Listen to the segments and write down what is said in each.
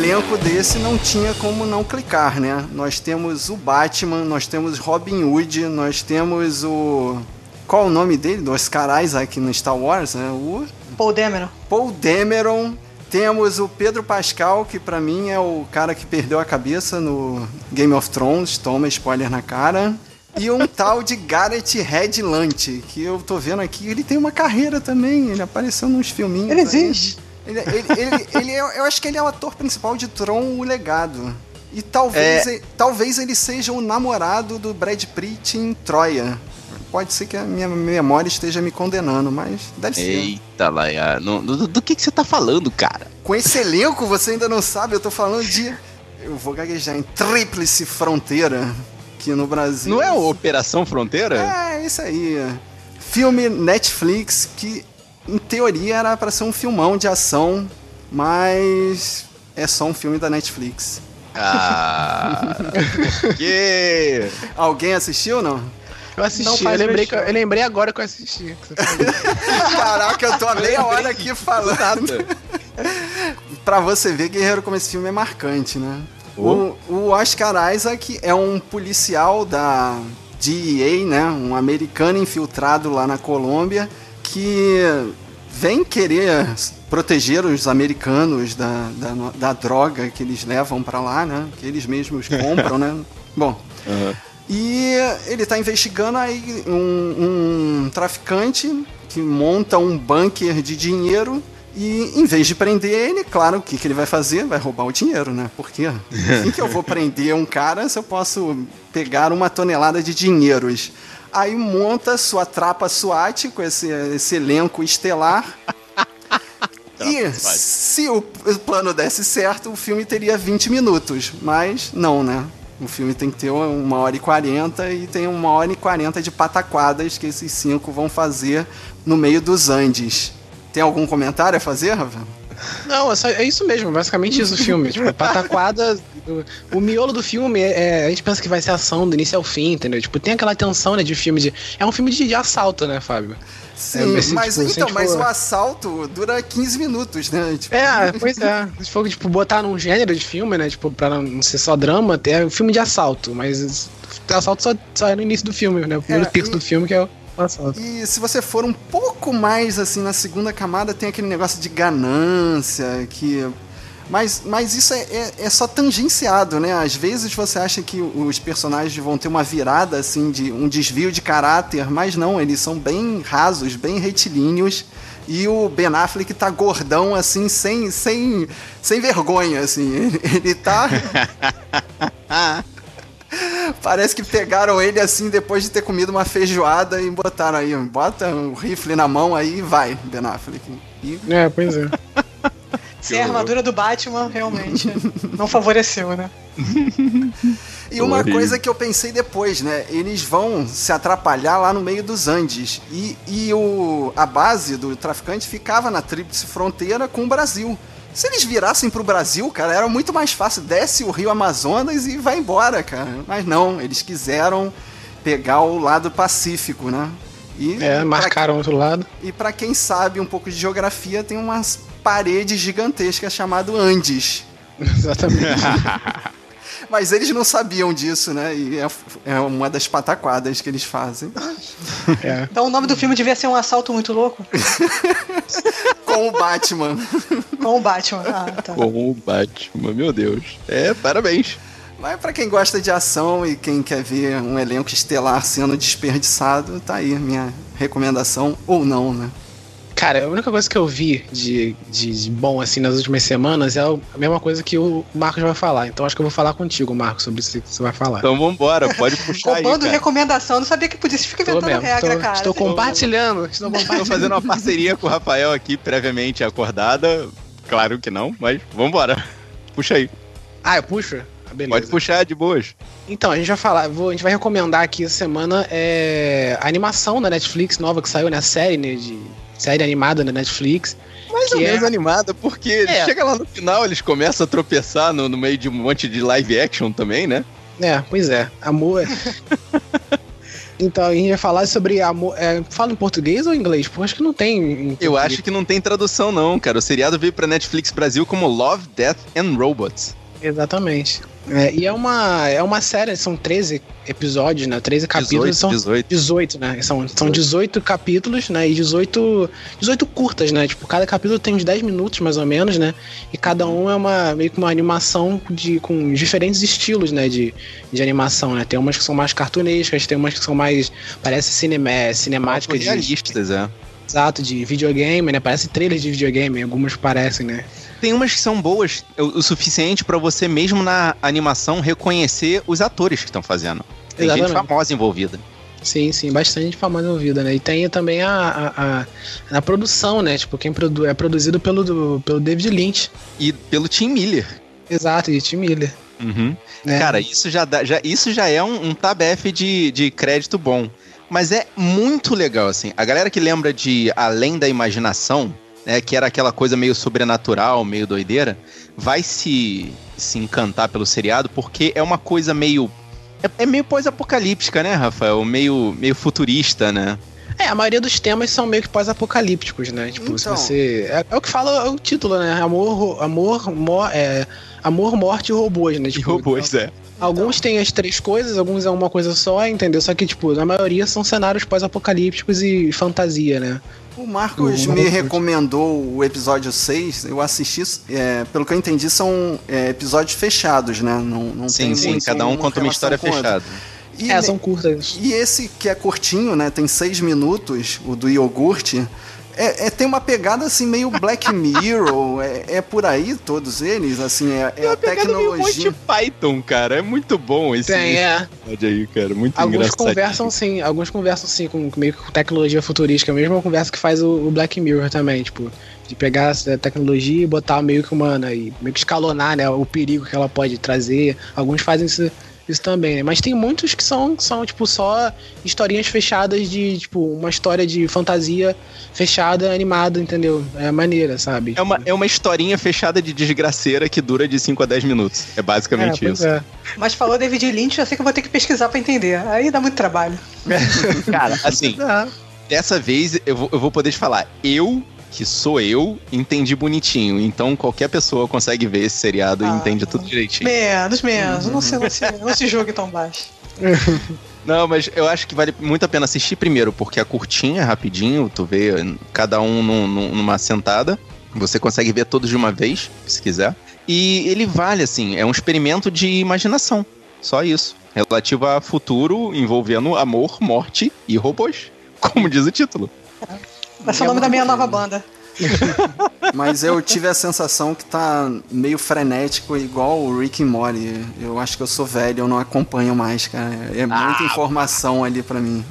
elenco desse não tinha como não clicar, né? Nós temos o Batman, nós temos Robin Hood, nós temos o. Qual o nome dele? Do Oscar Isaac no Star Wars, né? O. Paul Dameron. Paul Dameron. Temos o Pedro Pascal, que para mim é o cara que perdeu a cabeça no Game of Thrones, toma spoiler na cara. E um tal de Gareth Hedlund, que eu tô vendo aqui, ele tem uma carreira também, ele apareceu nos filminhos. Ele existe. Ele, ele, ele, ele é, eu acho que ele é o ator principal de Tron, o Legado. E talvez, É. ele, talvez ele seja o namorado do Brad Pitt em Troia. Pode ser que a minha memória esteja me condenando, mas deve ser. Eita, Laia. no- Do, do que, que você tá falando, cara? Com esse elenco, você ainda não sabe, eu tô falando de. Eu vou gaguejar em Tríplice Fronteira, que no Brasil. Não é Operação Fronteira? É, isso aí. Filme Netflix que, em teoria, era pra ser um filmão de ação, mas é só um filme da Netflix. Ah. que... Alguém assistiu ou não? Eu Não assisti, eu lembrei, que, eu lembrei agora que eu assisti. que. Caraca, eu tô há meia hora aqui falando. Pra você ver, Guerreiro, como esse filme é marcante, né? O, o Oscar Isaac é um policial da DEA, né? Um americano infiltrado lá na Colômbia que vem querer proteger os americanos da, da, da droga que eles levam pra lá, né? Que eles mesmos compram, né? Bom, e ele está investigando aí um, um traficante que monta um bunker de dinheiro e em vez de prender ele, claro, o que, que ele vai fazer? Vai roubar o dinheiro, né? Por quê? Assim que eu vou prender um cara se eu posso pegar uma tonelada de dinheiros? Aí monta sua trapa SWAT com esse, esse elenco estelar. E se o plano desse certo, o filme teria 20 minutos. Mas não, né? O filme tem que ter uma hora e quarenta e tem uma hora e quarenta de pataquadas que esses cinco vão fazer no meio dos Andes. Tem algum comentário a fazer, Rafa? Não, é, é isso mesmo, basicamente isso o filme. Tipo, pataquada. o miolo do filme é, é- A gente pensa que vai ser ação do início ao fim, entendeu? Tipo, tem aquela tensão, né, de filme de. É um filme de, de assalto, né, Fábio? Sim, esse, mas tipo, então, mas for- o assalto dura 15 minutos, né? Tipo, É, pois é. Se for, tipo, botar num gênero de filme, né? Tipo, pra não ser só drama, é um filme de assalto, mas o assalto só, só é no início do filme, né? O primeiro É, terço e- do filme que é o. E se você for um pouco mais assim na segunda camada, tem aquele negócio de ganância, que. Mas, mas isso é, é, é só tangenciado, né? Às vezes você acha que os personagens vão ter uma virada, assim, de um desvio de caráter, mas não, eles são bem rasos, bem retilíneos. E o Ben Affleck tá gordão, assim, sem, sem, sem vergonha, assim. Ele, ele tá. Parece que pegaram ele assim depois de ter comido uma feijoada e botaram aí, bota o rifle na mão aí e vai, Ben Affleck. E É, pois é. Sem a armadura do Batman, realmente, não favoreceu, né? E uma coisa que eu pensei depois, né? Eles vão se atrapalhar lá no meio dos Andes. E, e o, a base do traficante ficava na tríplice fronteira com o Brasil. Se eles virassem pro Brasil, cara, era muito mais fácil. Desce o rio Amazonas e vai embora, cara. Mas não, eles quiseram pegar o lado pacífico, né? E É, pra- marcaram outro lado. E pra quem sabe um pouco de geografia, tem umas paredes gigantescas chamado Andes. Exatamente. Mas eles não sabiam disso, né? E é, é uma das pataquadas que eles fazem. é. Então o nome do filme devia ser Um Assalto Muito Louco Com o Batman. com o Batman. Ah, tá. Com o Batman, meu Deus. É, parabéns. Mas pra quem gosta de ação e quem quer ver um elenco estelar sendo desperdiçado, tá aí minha recomendação, ou não, né? Cara, a única coisa que eu vi de, de, de bom assim nas últimas semanas é a mesma coisa que o Marcos vai falar. Então acho que eu vou falar contigo, Marcos, sobre isso que você vai falar. Então vambora, pode puxar aí, Roubando recomendação, não sabia que podia. Você fica inventando mesmo, regra, tô- cara. estou Você- compartilhando, estou Estou compartilhando. fazendo uma parceria com o Rafael aqui, previamente acordada. Claro que não, mas vambora. Puxa aí. Ah, eu puxo? Ah, beleza. Pode puxar de boas. Então, a gente vai falar, vou- a gente vai recomendar aqui essa semana é, a animação da Netflix nova que saiu, né? A série, né? De, série animada da Netflix. Mais ou é- menos animada, porque É. chega lá no final, eles começam a tropeçar no, no meio de um monte de live action também, né? É, pois é. Amor. Então, a gente vai falar sobre amor. É, fala em português ou em inglês? Porque acho que não tem. em Eu acho que não tem tradução, não, cara. O seriado veio pra Netflix Brasil como Love, Death and Robots. Exatamente. É, e é uma, é uma série, são 13 episódios, né? 13 capítulos. 18, são 18. 18, né? São, são 18 capítulos, né? E 18, 18 curtas, né? Tipo, cada capítulo tem uns 10 minutos, mais ou menos, né? E cada um é uma meio que uma animação de, com diferentes estilos, né? De, de animação, né? Tem umas que são mais cartunescas, tem umas que são mais. Parece cinema, cinemática de. realistas, é. Exato, de videogame, né? Parece trailer de videogame, algumas parecem, né? Tem umas que são boas o, o suficiente pra você mesmo na animação reconhecer os atores que estão fazendo. Tem gente Exatamente. famosa envolvida. Sim, sim, bastante famosa envolvida, né? E tem também a, a, a, a produção, né? Tipo, quem produ é produzido pelo, do- pelo David Lynch. E pelo Tim Miller. Exato, e Tim Miller. Uhum. Né? Cara, isso já, dá, já, isso já é um, um tabef de, de crédito bom. Mas é muito legal, assim. A galera que lembra de Além da Imaginação, né, que era aquela coisa meio sobrenatural, meio doideira, vai se, se encantar pelo seriado, porque é uma coisa meio. É, é meio pós-apocalíptica, né, Rafael? Meio, meio futurista, né? É, a maioria dos temas são meio que pós-apocalípticos, né? Tipo, se Então. você. É, é o que fala o título, né? Amor, amor, mo, é, amor, morte e robôs, né? E Tipo, robôs, é. Alguns têm as três coisas, alguns é uma coisa só, entendeu? Só que, tipo, na maioria são cenários pós-apocalípticos e fantasia, né? O Marcos me recomendou o episódio 6, eu assisti, é, pelo que eu entendi, são é, episódios fechados, né? Não, não Sim, tem sim, muito cada um conta uma história fechada. E, É, são curtas. e esse que é curtinho, né? Tem seis minutos, o do iogurte. É, é- tem uma pegada assim meio Black Mirror, é, é por aí todos eles, assim, é, é a tecnologia. Python, cara. É muito bom esse Tem, é. aí, cara. Muito Alguns engraçado. conversam sim, alguns conversam sim com meio que com tecnologia futurística, a mesma conversa que faz o, o Black Mirror também, tipo, de pegar essa tecnologia e botar meio que uma, né, e meio que escalonar, né, o perigo que ela pode trazer. Alguns fazem isso, isso também, né? Mas tem muitos que são, são, tipo, só historinhas fechadas de, tipo, uma história de fantasia fechada, animada, entendeu? É maneira, sabe? É uma, é uma historinha fechada de desgraceira que dura de 5 a 10 minutos. É basicamente pois isso. é. Mas falou David Lynch, eu sei que eu vou ter que pesquisar pra entender. Aí dá muito trabalho. Cara, assim, Ah, dessa vez eu vou, eu vou poder te falar. Eu, que sou eu, entendi bonitinho. Então qualquer pessoa consegue ver esse seriado e Ah. entende tudo direitinho. Menos, menos. Não se, não, se, não se jogue tão baixo. Não, mas eu acho que vale muito a pena assistir primeiro, porque é curtinha, rapidinho, tu vê cada um num- num- numa sentada. Você consegue ver todos de uma vez, se quiser. E ele vale, assim, é um experimento de imaginação. Só isso. Relativo a futuro envolvendo amor, morte e robôs. Como diz o título. Vai ser o nome da minha nova banda. Mas eu tive a sensação que tá meio frenético, igual o Rick and Morty. Eu acho que eu sou velho, eu não acompanho mais, cara. É muita informação ali pra mim.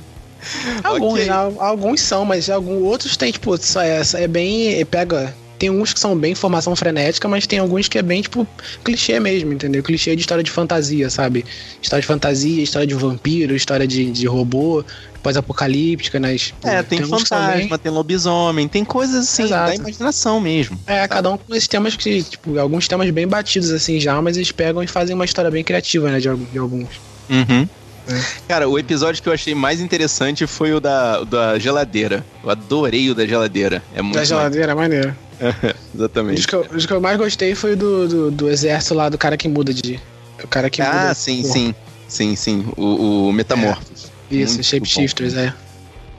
Alguns, Ok. né? alguns são, mas alguns outros tem, tipo, só é, é bem. Pega. Tem uns que são bem formação frenética, mas tem alguns que é bem, tipo, clichê mesmo, entendeu? Clichê de história de fantasia, sabe? História de fantasia, história de vampiro, história de, de robô, pós-apocalíptica, né? Tipo, É, tem, são fantasma, tem lobisomem, tem coisas assim Exato. da imaginação mesmo. É, cada um com esses temas que, tipo, alguns temas bem batidos assim já, mas eles pegam e fazem uma história bem criativa, né? De, de alguns. Uhum. É. Cara, o episódio que eu achei mais interessante foi o da, da geladeira. Eu adorei o da geladeira. É muito Da geladeira, é maneiro. mais- Exatamente. Os que, eu, os que eu mais gostei foi do, do, do exército lá, do cara que muda de. O cara que muda. Ah, sim, sim. Sim, sim. O, o Metamorphos. Isso, Muito Shapeshifters, é.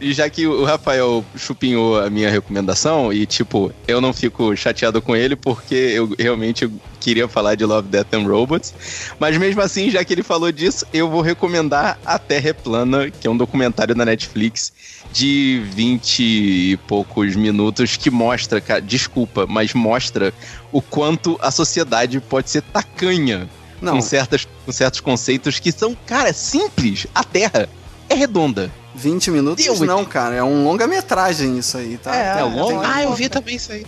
E já que o Rafael chupinhou a minha recomendação, e tipo, eu não fico chateado com ele porque eu realmente queria falar de Love, Death and Robots. Mas mesmo assim, já que ele falou disso, eu vou recomendar A Terra é Plana, que é um documentário da Netflix de 20 e poucos minutos que mostra, cara, desculpa, mas mostra o quanto a sociedade pode ser tacanha Não, com, certas, com certos conceitos que são, cara, simples. A Terra é redonda. 20 minutos Deus, não, cara. É um longa-metragem isso aí, tá? É, É longo? Tem- Ah, eu vi também isso aí.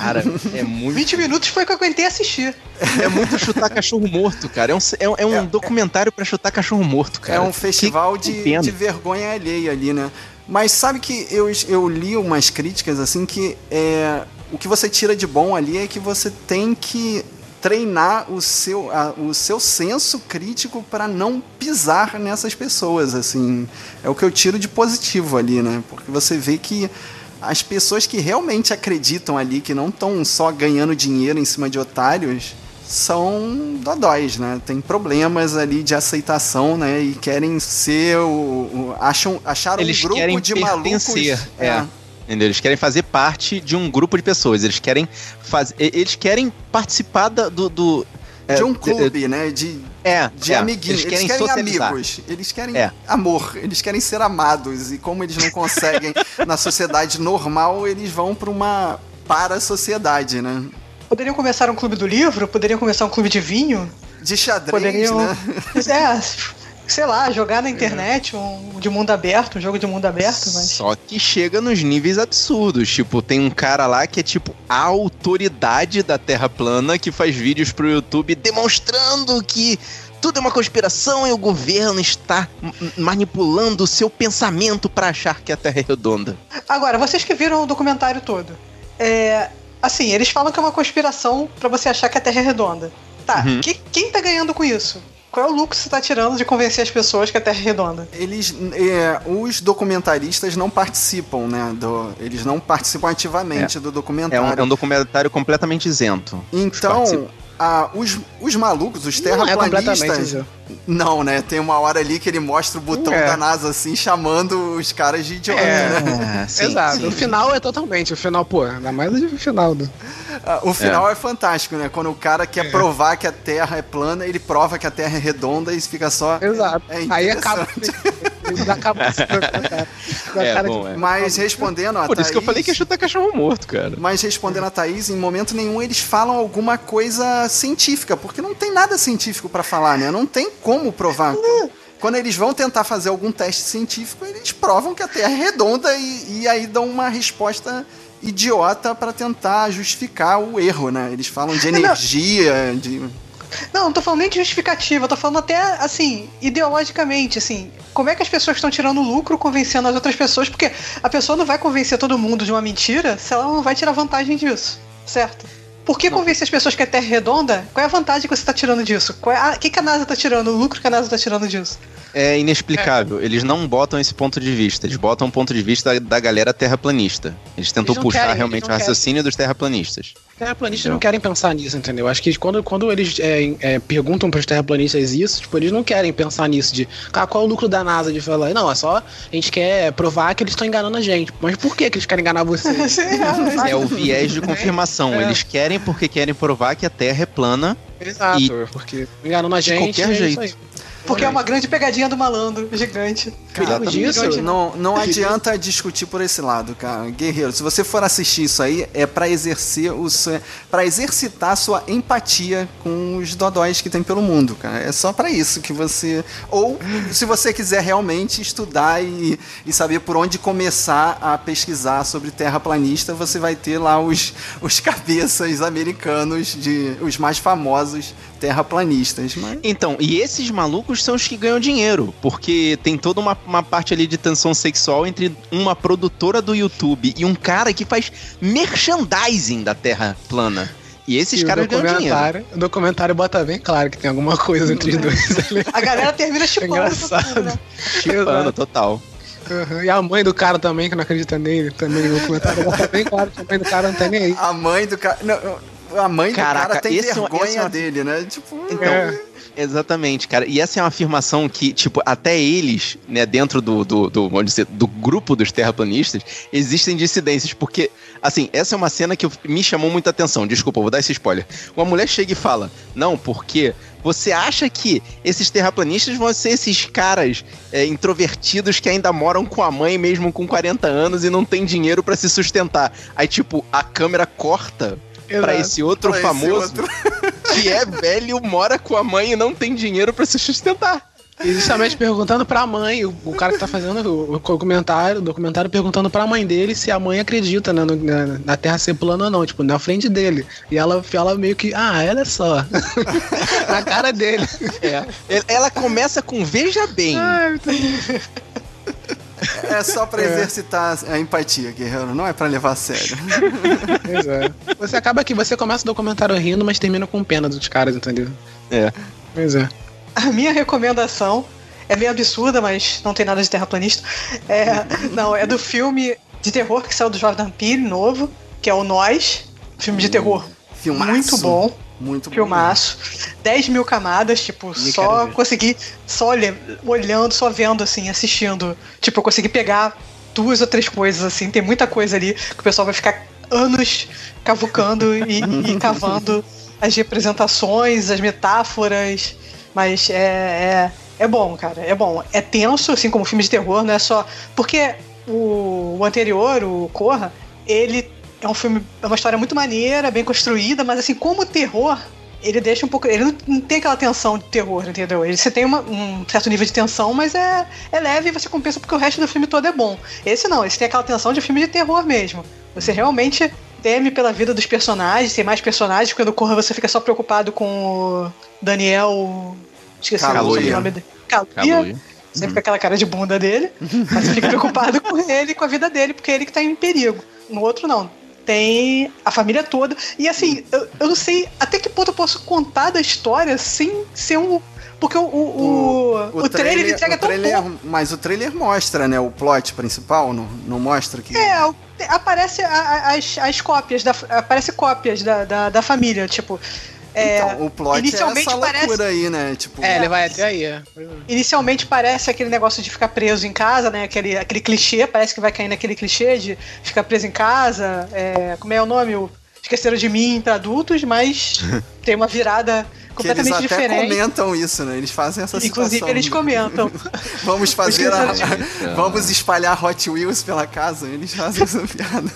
Cara, é muito. 20 minutos foi que eu aguentei assistir. É muito chutar cachorro morto, cara. É um, é um, é um É- documentário pra chutar cachorro morto, cara. É um festival Que- que de, de vergonha alheia ali, né? Mas sabe que eu, eu li umas críticas assim que é, o que você tira de bom ali é que você tem que treinar o seu, a, o seu senso crítico para não pisar nessas pessoas, assim. É o que eu tiro de positivo ali, né? Porque você vê que as pessoas que realmente acreditam ali, que não estão só ganhando dinheiro em cima de otários, são dodóis, né? Tem problemas ali de aceitação, né? E querem ser o. o acham, acharam Eles um grupo de malucos. pertencer, é. Entendeu? Eles querem fazer parte de um grupo de pessoas. Eles querem fazer. Eles querem participar da- do. do de um é, clube, né? De, É, de é, amiguinhos. Eles Eles querem, querem, socializar. amigos. Eles querem É. amor. Eles querem ser amados. E como eles não conseguem na sociedade normal, eles vão para uma para-sociedade, né? Poderiam começar um clube do livro, poderiam começar um clube de vinho, De xadrez, poderiam. né? É, sei lá, jogar na internet um de mundo aberto, um jogo de mundo aberto, mas. Só que chega nos níveis absurdos. Tipo, tem um cara lá que é tipo a autoridade da Terra plana que faz vídeos pro YouTube demonstrando que tudo é uma conspiração e o governo está manipulando o seu pensamento pra achar que a Terra é redonda. Agora, vocês que viram o documentário todo, é. Assim, eles falam que é uma conspiração pra você achar que a Terra é redonda. Tá, Uhum. que- quem tá ganhando com isso? Qual é o lucro que você tá tirando de convencer as pessoas que a Terra é redonda? Eles, é, os documentaristas não participam, né? Do, eles não participam ativamente do É um, documentário. é um documentário completamente isento. Então. Ah, os, os malucos, os Não é terraplanistas. Não, né? Tem uma hora ali que ele mostra o botão É. da NASA assim, chamando os caras de idiota, É. né? É, sim, Exato. sim. O final é totalmente. O final, pô, ainda mais o final do. Ah, O final é. fantástico, né? Quando o cara quer provar que a Terra é plana, ele prova que a Terra é redonda e fica só. Exato. É Aí acaba. Se É, cara bom, é. Mas respondendo a Por isso que eu Thaís- falei que ia chutar cachorro morto, cara. Mas respondendo a Thaís, em momento nenhum eles falam alguma coisa científica, porque não tem nada científico pra falar, né? Não tem como provar. Quando eles vão tentar fazer algum teste científico, eles provam que a Terra é redonda e, e aí dão uma resposta idiota pra tentar justificar o erro, né? Eles falam de energia, de Não, não tô falando nem de justificativa, eu tô falando até, assim, ideologicamente, assim, como é que as pessoas estão tirando lucro convencendo as outras pessoas, porque a pessoa não vai convencer todo mundo de uma mentira se ela não vai tirar vantagem disso, certo? Por que convencer as pessoas que a Terra é redonda? Qual é a vantagem que você tá tirando disso? Qual é a- O que, que a NASA tá tirando? O lucro que a NASA tá tirando disso? É inexplicável. Eles não botam esse ponto de vista. Eles botam o ponto de vista da, da galera terraplanista. Eles tentam Eles puxar querem, realmente o raciocínio dos terraplanistas. Os terraplanistas não querem pensar nisso, entendeu? Acho que quando, quando eles é, é, perguntam pros terraplanistas isso, tipo, eles não querem pensar nisso de cara, qual é o lucro da NASA de falar, não, é só a gente quer provar que eles estão enganando a gente. Mas por que, que eles querem enganar você? É o viés de confirmação. É. Eles querem porque querem provar que a Terra é plana. Exato, E- porque enganando a De gente. qualquer é jeito. Porque é uma grande pegadinha do malandro, gigante. Cuidado disso. De- Não, não adianta discutir por esse lado, cara. Guerreiro, se você for assistir isso aí, é pra exercer o para exercitar a sua empatia com os dodóis que tem pelo mundo, cara. É só pra isso que você ou se você quiser realmente estudar e, e saber por onde começar a pesquisar sobre terraplanista, você vai ter lá os, os cabeças americanos de os mais famosos terraplanistas, mas Então, e esses malucos são os que ganham dinheiro, porque tem toda uma, uma parte ali de tensão sexual entre uma produtora do YouTube e um cara que faz merchandising da Terra plana. E esses E caras ganham dinheiro. o documentário bota bem claro que tem alguma coisa entre os dois. ali. A galera termina chipando todo engraçado. né? Mano, total. Uhum. E a mãe do cara também, que não acredita nele, também no documentário bota bem claro que a mãe do cara não tá nem aí. A mãe do cara. A mãe Caraca, do cara tem esse é um- vergonha é uma- dele, né? Tipo. Então, É. exatamente, cara. E essa é uma afirmação que, tipo, até eles, né, dentro do, do, do, vamos dizer, do grupo dos terraplanistas, existem dissidências, porque, assim, essa é uma cena que me chamou muita atenção. Desculpa, eu vou dar esse spoiler. Uma mulher chega e fala, não, porque você acha que esses terraplanistas vão ser esses caras é, introvertidos que ainda moram com a mãe mesmo com 40 anos e não tem dinheiro pra se sustentar. Aí, tipo, a câmera corta pra Exato. esse outro Pra esse famoso outro. que é velho, mora com a mãe e não tem dinheiro pra se sustentar. E justamente perguntando pra mãe, o, o cara que tá fazendo o, o documentário, o documentário perguntando pra mãe dele se a mãe acredita né, no- na, na Terra ser plana ou não, tipo, na frente dele. E ela fala meio que, ah, olha só. na cara dele. É. Ela começa com veja bem. Ai, muito É só pra exercitar a empatia, guerreiro. Não é pra levar a sério. Pois é. Você acaba que você começa o documentário rindo, mas termina com pena dos caras, entendeu? É. Pois é. A minha recomendação é meio absurda, mas não tem nada de terraplanista. É, não, é do filme de terror que saiu do Jordan Peele, novo, que é o Nós. Filme de terror Filmaço. muito bom. Muito bom. Filmaço. 10 mil camadas, tipo, só consegui, só olhando, só vendo, assim, assistindo. Tipo, eu consegui pegar duas ou três coisas, assim. Tem muita coisa ali que o pessoal vai ficar anos cavucando e, e cavando as representações, as metáforas. Mas é, é, é bom, cara. É bom. É tenso, assim como filme de terror, não é só. Porque o, o anterior, o Corra, ele é um filme, é uma história muito maneira, bem construída, mas assim, como terror, ele deixa um pouco. Ele não, não tem aquela tensão de terror, entendeu? Ele você tem uma- um certo nível de tensão, mas é, é leve e você compensa porque o resto do filme todo é bom. Esse não, esse tem aquela tensão de filme de terror mesmo. Você realmente teme pela vida dos personagens, tem mais personagens, quando corra você fica só preocupado com o Daniel. Esqueci o nome dele. Kaluuya. Sempre com aquela cara de bunda dele. Mas você fica preocupado com ele e com a vida dele, porque é ele que tá em perigo. No outro, não. Tem a família toda. E assim, eu, eu não sei até que ponto eu posso contar da história sem ser um. Porque o, o, o, o trailer, ele entrega o tão trailer- pouco. Mas o trailer mostra, né? O plot principal, não, não mostra que. É, o- aparece a- a- as, as cópias, da, aparece cópias da, da, da família, tipo. É, então, o plot é inicialmente essa parece- loucura aí, né? Tipo, É, ele vai até aí. é. Inicialmente parece aquele negócio de ficar preso em casa, né? Aquele, aquele clichê, parece que vai cair naquele clichê de ficar preso em casa. é, como é o nome? O Esqueceram de mim para adultos, mas tem uma virada que eles completamente até diferente. comentam isso, né? Eles fazem essa Inclusive, situação. eles comentam. Vamos fazer a, Vamos espalhar Hot Wheels pela casa. Eles fazem essa piada.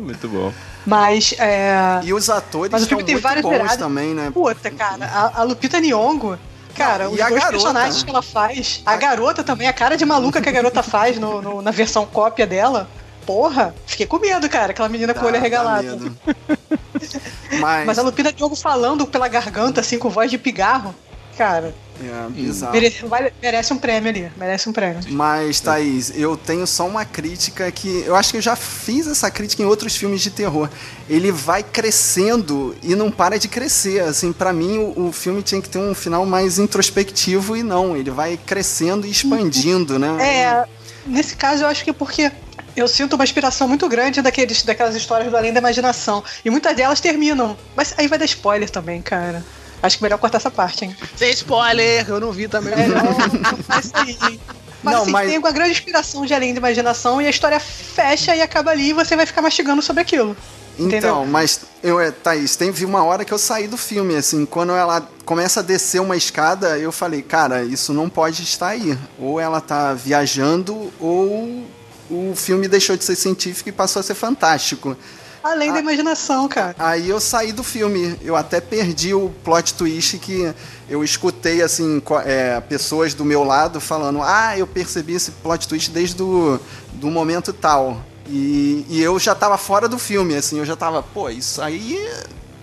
Muito bom. Mas, é. E os atores Mas o filme tem muito várias bons também, né? Puta, cara, a, a Lupita Nyong'o. Cara, Não, os dois garota, personagens né? que ela faz. A garota também, a cara de maluca que a garota faz no, no- na versão cópia dela. Porra, fiquei com medo, cara. Aquela menina com o olho Dá- dá arregalado. Mas, Mas a Lupita Nyong'o falando pela garganta, assim, com voz de pigarro. Cara, é bizarro. mere- vale- merece um prêmio ali. Merece um prêmio. Mas, Thaís, eu tenho só uma crítica que. Eu acho que eu já fiz essa crítica em outros filmes de terror. Ele vai crescendo e não para de crescer. Assim, para mim, o, o filme tinha que ter um final mais introspectivo e não. Ele vai crescendo e expandindo, né? É, nesse caso eu acho que é porque eu sinto uma inspiração muito grande daqueles, daquelas histórias do Além da Imaginação. E muitas delas terminam. Mas aí vai dar spoiler também, cara. Acho que melhor cortar essa parte, hein? Sem spoiler, eu não vi também. É, não, não faz isso aí. Mas Não, assim, mas- tem uma grande inspiração de Além da Imaginação e a história fecha e acaba ali e você vai ficar mastigando sobre aquilo. Então, Entendeu? mas eu, é, Thaís, teve uma hora que eu saí do filme, assim, quando ela começa a descer uma escada, eu falei, cara, isso não pode estar aí. Ou ela tá viajando, ou o filme deixou de ser científico e passou a ser fantástico. Além Ah. da imaginação, cara. Aí eu saí do filme, eu até perdi o plot twist que eu escutei, assim, é, pessoas do meu lado falando, ah, eu percebi esse plot twist desde o do momento tal. E, e eu já tava fora do filme, assim, eu já tava, pô, isso aí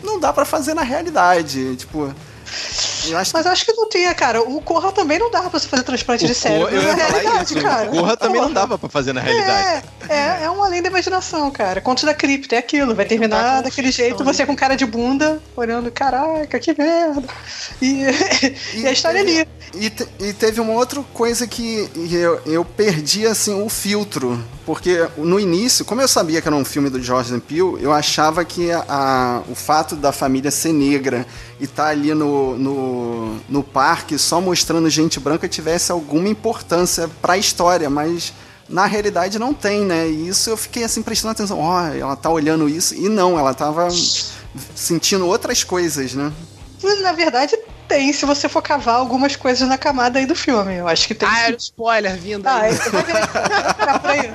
não dá pra fazer na realidade, tipo... Acho Mas eu acho que não tinha, cara. O Corra também não dava pra você fazer transplante de O cérebro. Eu ia na falar realidade, isso. cara. O Corra também não dava pra fazer na realidade. É, é, é um além da imaginação, cara. Contos da cripta, é aquilo. Vai terminar daquele jeito, você com cara de bunda, olhando, caraca, que merda. E, e a história é ali. E, e teve uma outra coisa que eu, eu perdi assim o filtro, porque no início, como eu sabia que era um filme do Jordan Peele, eu achava que a, a- o fato da família ser negra e estar ali no, no, no parque só mostrando gente branca tivesse alguma importância para a história, mas na realidade não tem, né? E isso eu fiquei assim prestando atenção, ó, ela tá olhando isso e não, ela tava sentindo outras coisas, né? Na verdade, tem, se você for cavar algumas coisas na camada aí do filme. Eu acho que tem. Ah, era o spoiler vindo Ah, aí. você vai ver. Cara, peraí.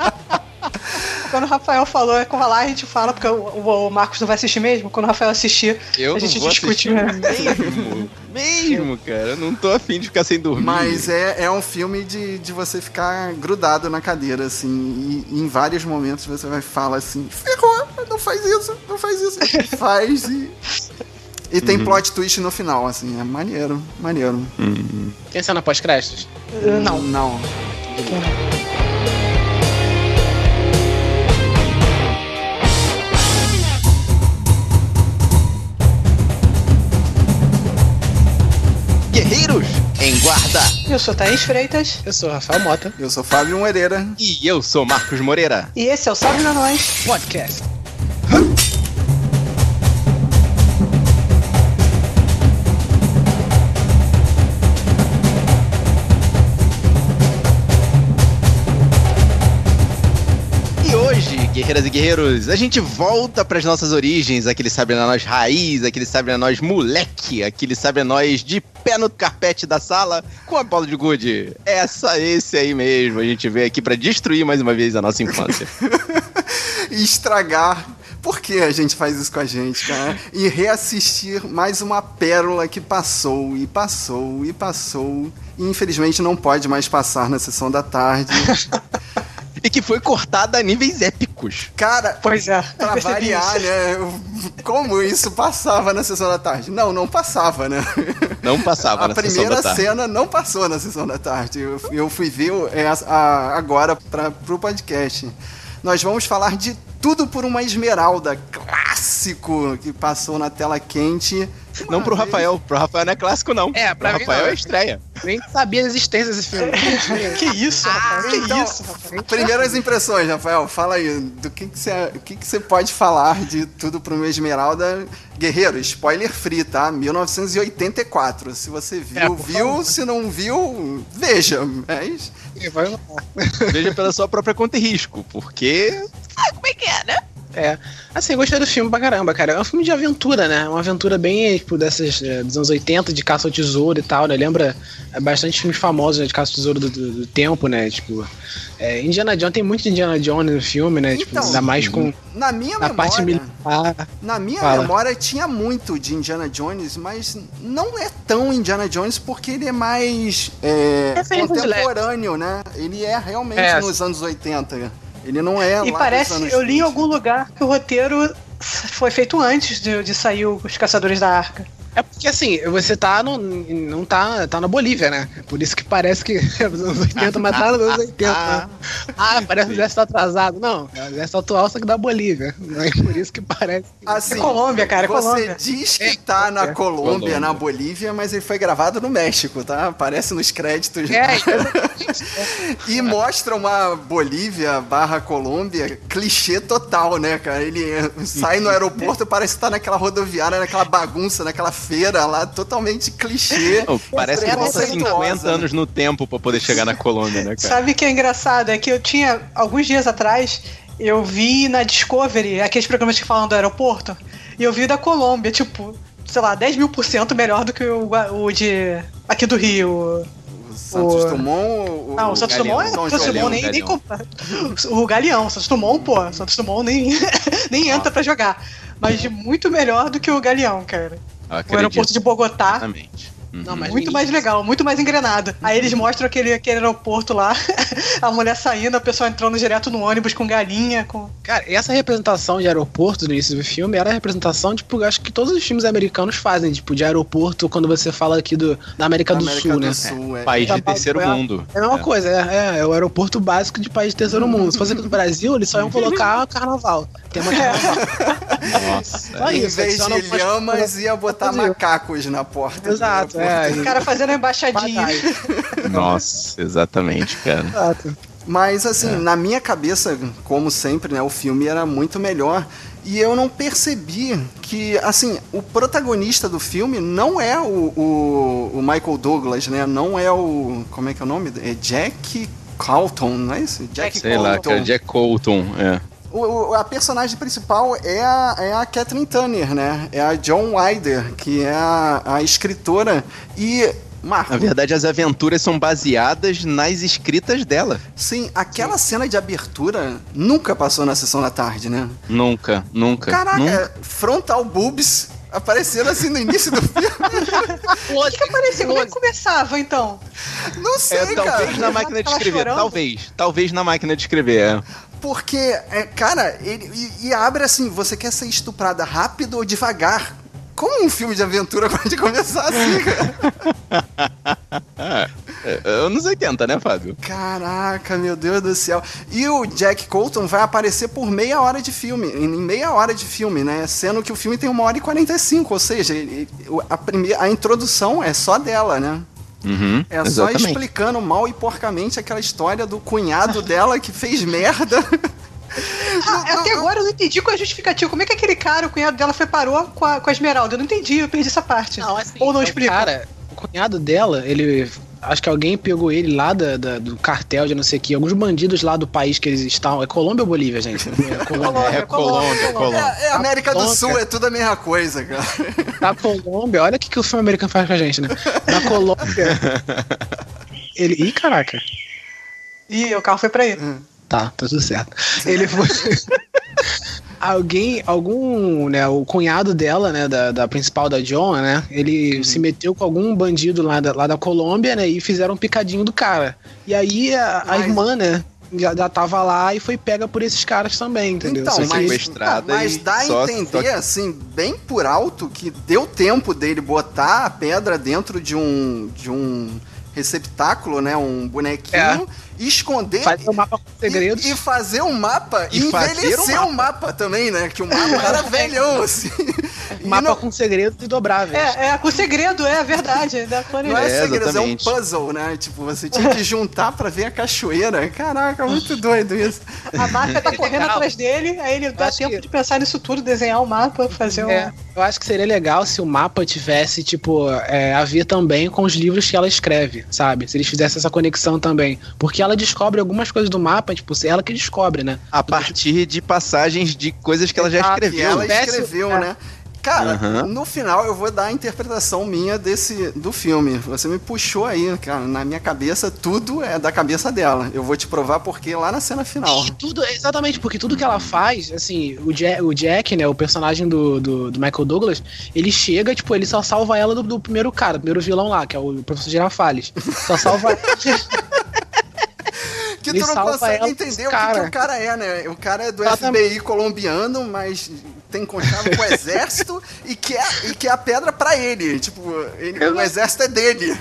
Quando o Rafael falou, é lá, a gente fala, porque o, o- o Marcos não vai assistir mesmo. Quando o Rafael assistir, Eu a gente discute. mesmo. Mesmo, cara. Eu não tô afim de ficar sem dormir. Mas é, é um filme de, de você ficar grudado na cadeira, assim, e, e em vários momentos você vai falar assim, ferrou, não faz isso, não faz isso. Faz e. E tem plot twist no final, assim, é maneiro, maneiro. Tem cena pós-créditos? Não. Não. Guerreiros em guarda. Eu sou Thaís Freitas. Eu sou Rafael Mota. Eu sou Fábio Moreira. E eu sou Marcos Moreira. E esse é o Salve na Nós. Podcast. Guerreiras e guerreiros, a gente volta pras nossas origens, aquele sabe na nós raiz, aquele sabe na nós moleque, aquele sabe na nós de pé no carpete da sala com a bola de gude. Essa, esse aí mesmo, a gente veio aqui pra destruir mais uma vez a nossa infância. E estragar. Por que a gente faz isso com a gente, cara? E reassistir mais uma pérola que passou e passou e passou. E infelizmente não pode mais passar na sessão da tarde. e que foi cortada a níveis épicos. Cara, Pois é. pra variar, isso. né? Como isso passava na sessão da tarde? Não, não passava, né? Não passava A na sessão primeira da tarde. cena não passou na sessão da tarde. Eu, eu fui ver é, a- a- agora para pro podcast. Nós vamos falar de Tudo por uma Esmeralda, clássico que passou na tela quente. Não pro Rafael, pro Rafael não é clássico não. É, pra pro mim Rafael não. é estreia. Nem sabia da existência desse filme. Que isso, rapaz? Que então, isso, rapaz? Primeiras impressões, Rafael, fala aí. Do que que você que que você pode falar de Tudo por uma Esmeralda? Guerreiro, spoiler free, tá? 1984. Se você viu, É, viu. favor. Se não viu, veja. Mas Vai lá. Veja pela sua própria conta e risco, porque É. Assim, eu gostei do filme pra caramba, cara. É um filme de aventura, né? Uma aventura bem, tipo, dessas é, dos anos 80, de caça ao tesouro e tal, né? Lembra é, bastante filmes famosos né, de caça ao tesouro do, do- do tempo, né? Tipo, é, Indiana Jones, tem muito de Indiana Jones no filme, né? tipo, Então, ainda mais com na minha a parte memória. militar. Na minha Fala. memória tinha muito de Indiana Jones, mas não é tão Indiana Jones porque ele é mais é, Referências contemporâneo, né? Ele é realmente É. nos anos 80. Ele não é E parece, eu li em 20. algum lugar que o roteiro foi feito antes de, de sair Os Caçadores da Arca. É porque assim, você tá no. não tá, tá na Bolívia, né? Por isso que parece que é dos anos 80, mas tá nos anos 80. né? Ah, parece que o exército atrasado. Não, é o exército atual, só que da Bolívia. É por isso que parece. que- Assim, É Colômbia, cara, é Você Colômbia. diz que É, tá na é. Colômbia, Colômbia. na Bolívia, mas ele foi gravado no México, tá? Aparece nos créditos. É, E mostra uma Bolívia barra Colômbia clichê total, né, cara? Ele sai no aeroporto parece estar naquela rodoviária, naquela bagunça, naquela feira lá, totalmente clichê. Não, parece que É volta conceituosa, 50 né? anos no tempo pra poder chegar na Colômbia, né, cara? Sabe o que é engraçado? É que eu tinha, alguns dias atrás, eu vi na Discovery, aqueles programas que falam do aeroporto, e eu vi da Colômbia, tipo, sei lá, 10 mil por cento melhor do que o, o de aqui do Rio. O Santos O- Dumont. O, Não, o Santos Galeão, Dumont, São o Santos João. Dumont nem, nem compra. O Galeão, o Santos Dumont, pô, Santos Dumont nem, nem entra pra jogar. Mas de muito melhor do que o Galeão, cara. Eu O acredito aeroporto de Bogotá, Exatamente. Uhum. Não, mas muito mais legal, muito mais engrenado. Aí eles mostram aquele, aquele aeroporto lá, a mulher saindo, a pessoa entrando direto no ônibus com galinha, com. Cara, e essa representação de aeroporto no início do filme era a representação, tipo, acho que todos os filmes americanos fazem, tipo, de aeroporto quando você fala aqui do, da América, Da do América Sul, do né? Sul, é. País de Tá terceiro é. mundo. É a mesma coisa, é, é, é o aeroporto básico de país de terceiro mundo. Se fosse aqui no Brasil, eles só iam colocar carnaval. Tema de carnaval. Nossa. Só Em isso, vez só não de lhamas, ia botar macacos na porta. Exato. É. O cara fazendo a embaixadinha. Nossa, exatamente, cara. Exato. Mas assim, na minha cabeça, como sempre, né, o filme era muito melhor. E eu não percebi que, assim, o protagonista do filme não é o, o, o Michael Douglas, né? Não é o. Como é que é o nome? É Jack Colton, não é isso? Jack Sei lá, cara, Jack Colton, é. O, o- a personagem principal é a, é a Kathleen Turner, né? É a John Wilder, que é a, a escritora. E, Marco, Na verdade, as aventuras são baseadas nas escritas dela. sim, aquela cena de abertura nunca passou na sessão da tarde, né? Nunca, nunca. Caraca, nunca. frontal boobs aparecendo assim no início do filme. O que, que aparecia? Como é que começava então? Não sei, É, cara. talvez na máquina de escrever, talvez. Talvez na máquina de escrever, é. Porque, é, cara, ele e, e abre assim, você quer ser estuprada rápido ou devagar? como um filme de aventura pode começar assim, cara? É, anos 80, né, Fábio? Caraca, meu Deus do céu. E o Jack Colton vai aparecer por meia hora de filme, em meia hora de filme, né? Sendo que o filme tem uma hora e 45, ou seja, ele- a, primeira, a introdução é só dela, né? Uhum, É só exatamente. explicando mal e porcamente aquela história do cunhado dela que fez merda. Ah, até agora eu não entendi qual é a justificativa. Como é que aquele cara, o cunhado dela, separou com a, com a Esmeralda? Eu não entendi, eu perdi essa parte. Ou não o explica. Cara, o cunhado dela, ele. Acho que alguém pegou ele lá da, da- do cartel de não sei o que. Alguns bandidos lá do país que eles estão. É Colômbia ou Bolívia, gente? É Colômbia. É Colômbia, Colômbia. É, é América do. Sul, é tudo a mesma coisa, cara. Na Colômbia, olha o que, que o filme americano faz com a gente, né? Na Colômbia. Ele. Ih, caraca. Ih, o carro foi pra aí. Tá, tá tudo certo. Ele foi. Alguém, algum, né, o cunhado dela, né, da, da principal da John, né, ele se meteu com algum bandido lá da, lá da Colômbia, né, e fizeram um picadinho do cara. E aí a, a Mas- irmã, né, já, já tava lá e foi pega por esses caras também, entendeu? Então, Só que mas, sequestrada ah, mas dá a entender, só- assim, bem por alto, que deu tempo dele botar a pedra dentro de um, de um receptáculo, né? Um bonequinho, É. esconder fazer o mapa com segredos. e, e fazer um mapa E fazer envelhecer o o mapa. também, né? Que o mapa era velhão, assim. Mapa não, com segredos e dobráveis. É, é, com segredo, é verdade. Da não é, É, segredo, é um puzzle, né? Tipo, você tinha que juntar pra ver a cachoeira. Caraca, muito doido isso. A máfia tá É correndo legal. atrás dele, aí ele dá tempo que- de pensar nisso tudo, desenhar o mapa, fazer um. É, eu acho que seria legal se o mapa tivesse, tipo, é, a ver também com os livros que ela escreve, sabe? Se eles fizessem essa conexão também. Porque ela descobre algumas coisas do mapa, tipo, é ela que descobre, né? A partir de passagens de coisas que ela já Ah, que escreveu. ela Tivesse- escreveu, é. né? Cara, Aham. no final eu vou dar a interpretação minha desse do filme. Você me puxou aí, cara. Na minha cabeça, tudo é da cabeça dela. Eu vou te provar porque lá na cena final. E tudo, exatamente, porque tudo que ela faz, assim, o Jack, o Jack né, o personagem do, do, do Michael Douglas, ele chega, tipo, ele só salva ela do, do primeiro cara, do primeiro vilão lá, que é o professor Girafales. Só salva Que tu não consegue entender o que, que cara. o cara é, né? O cara é do Exatamente. FBI colombiano, mas tem conchavo com o exército e quer, e quer a pedra pra ele. Tipo, ele- o exército é dele.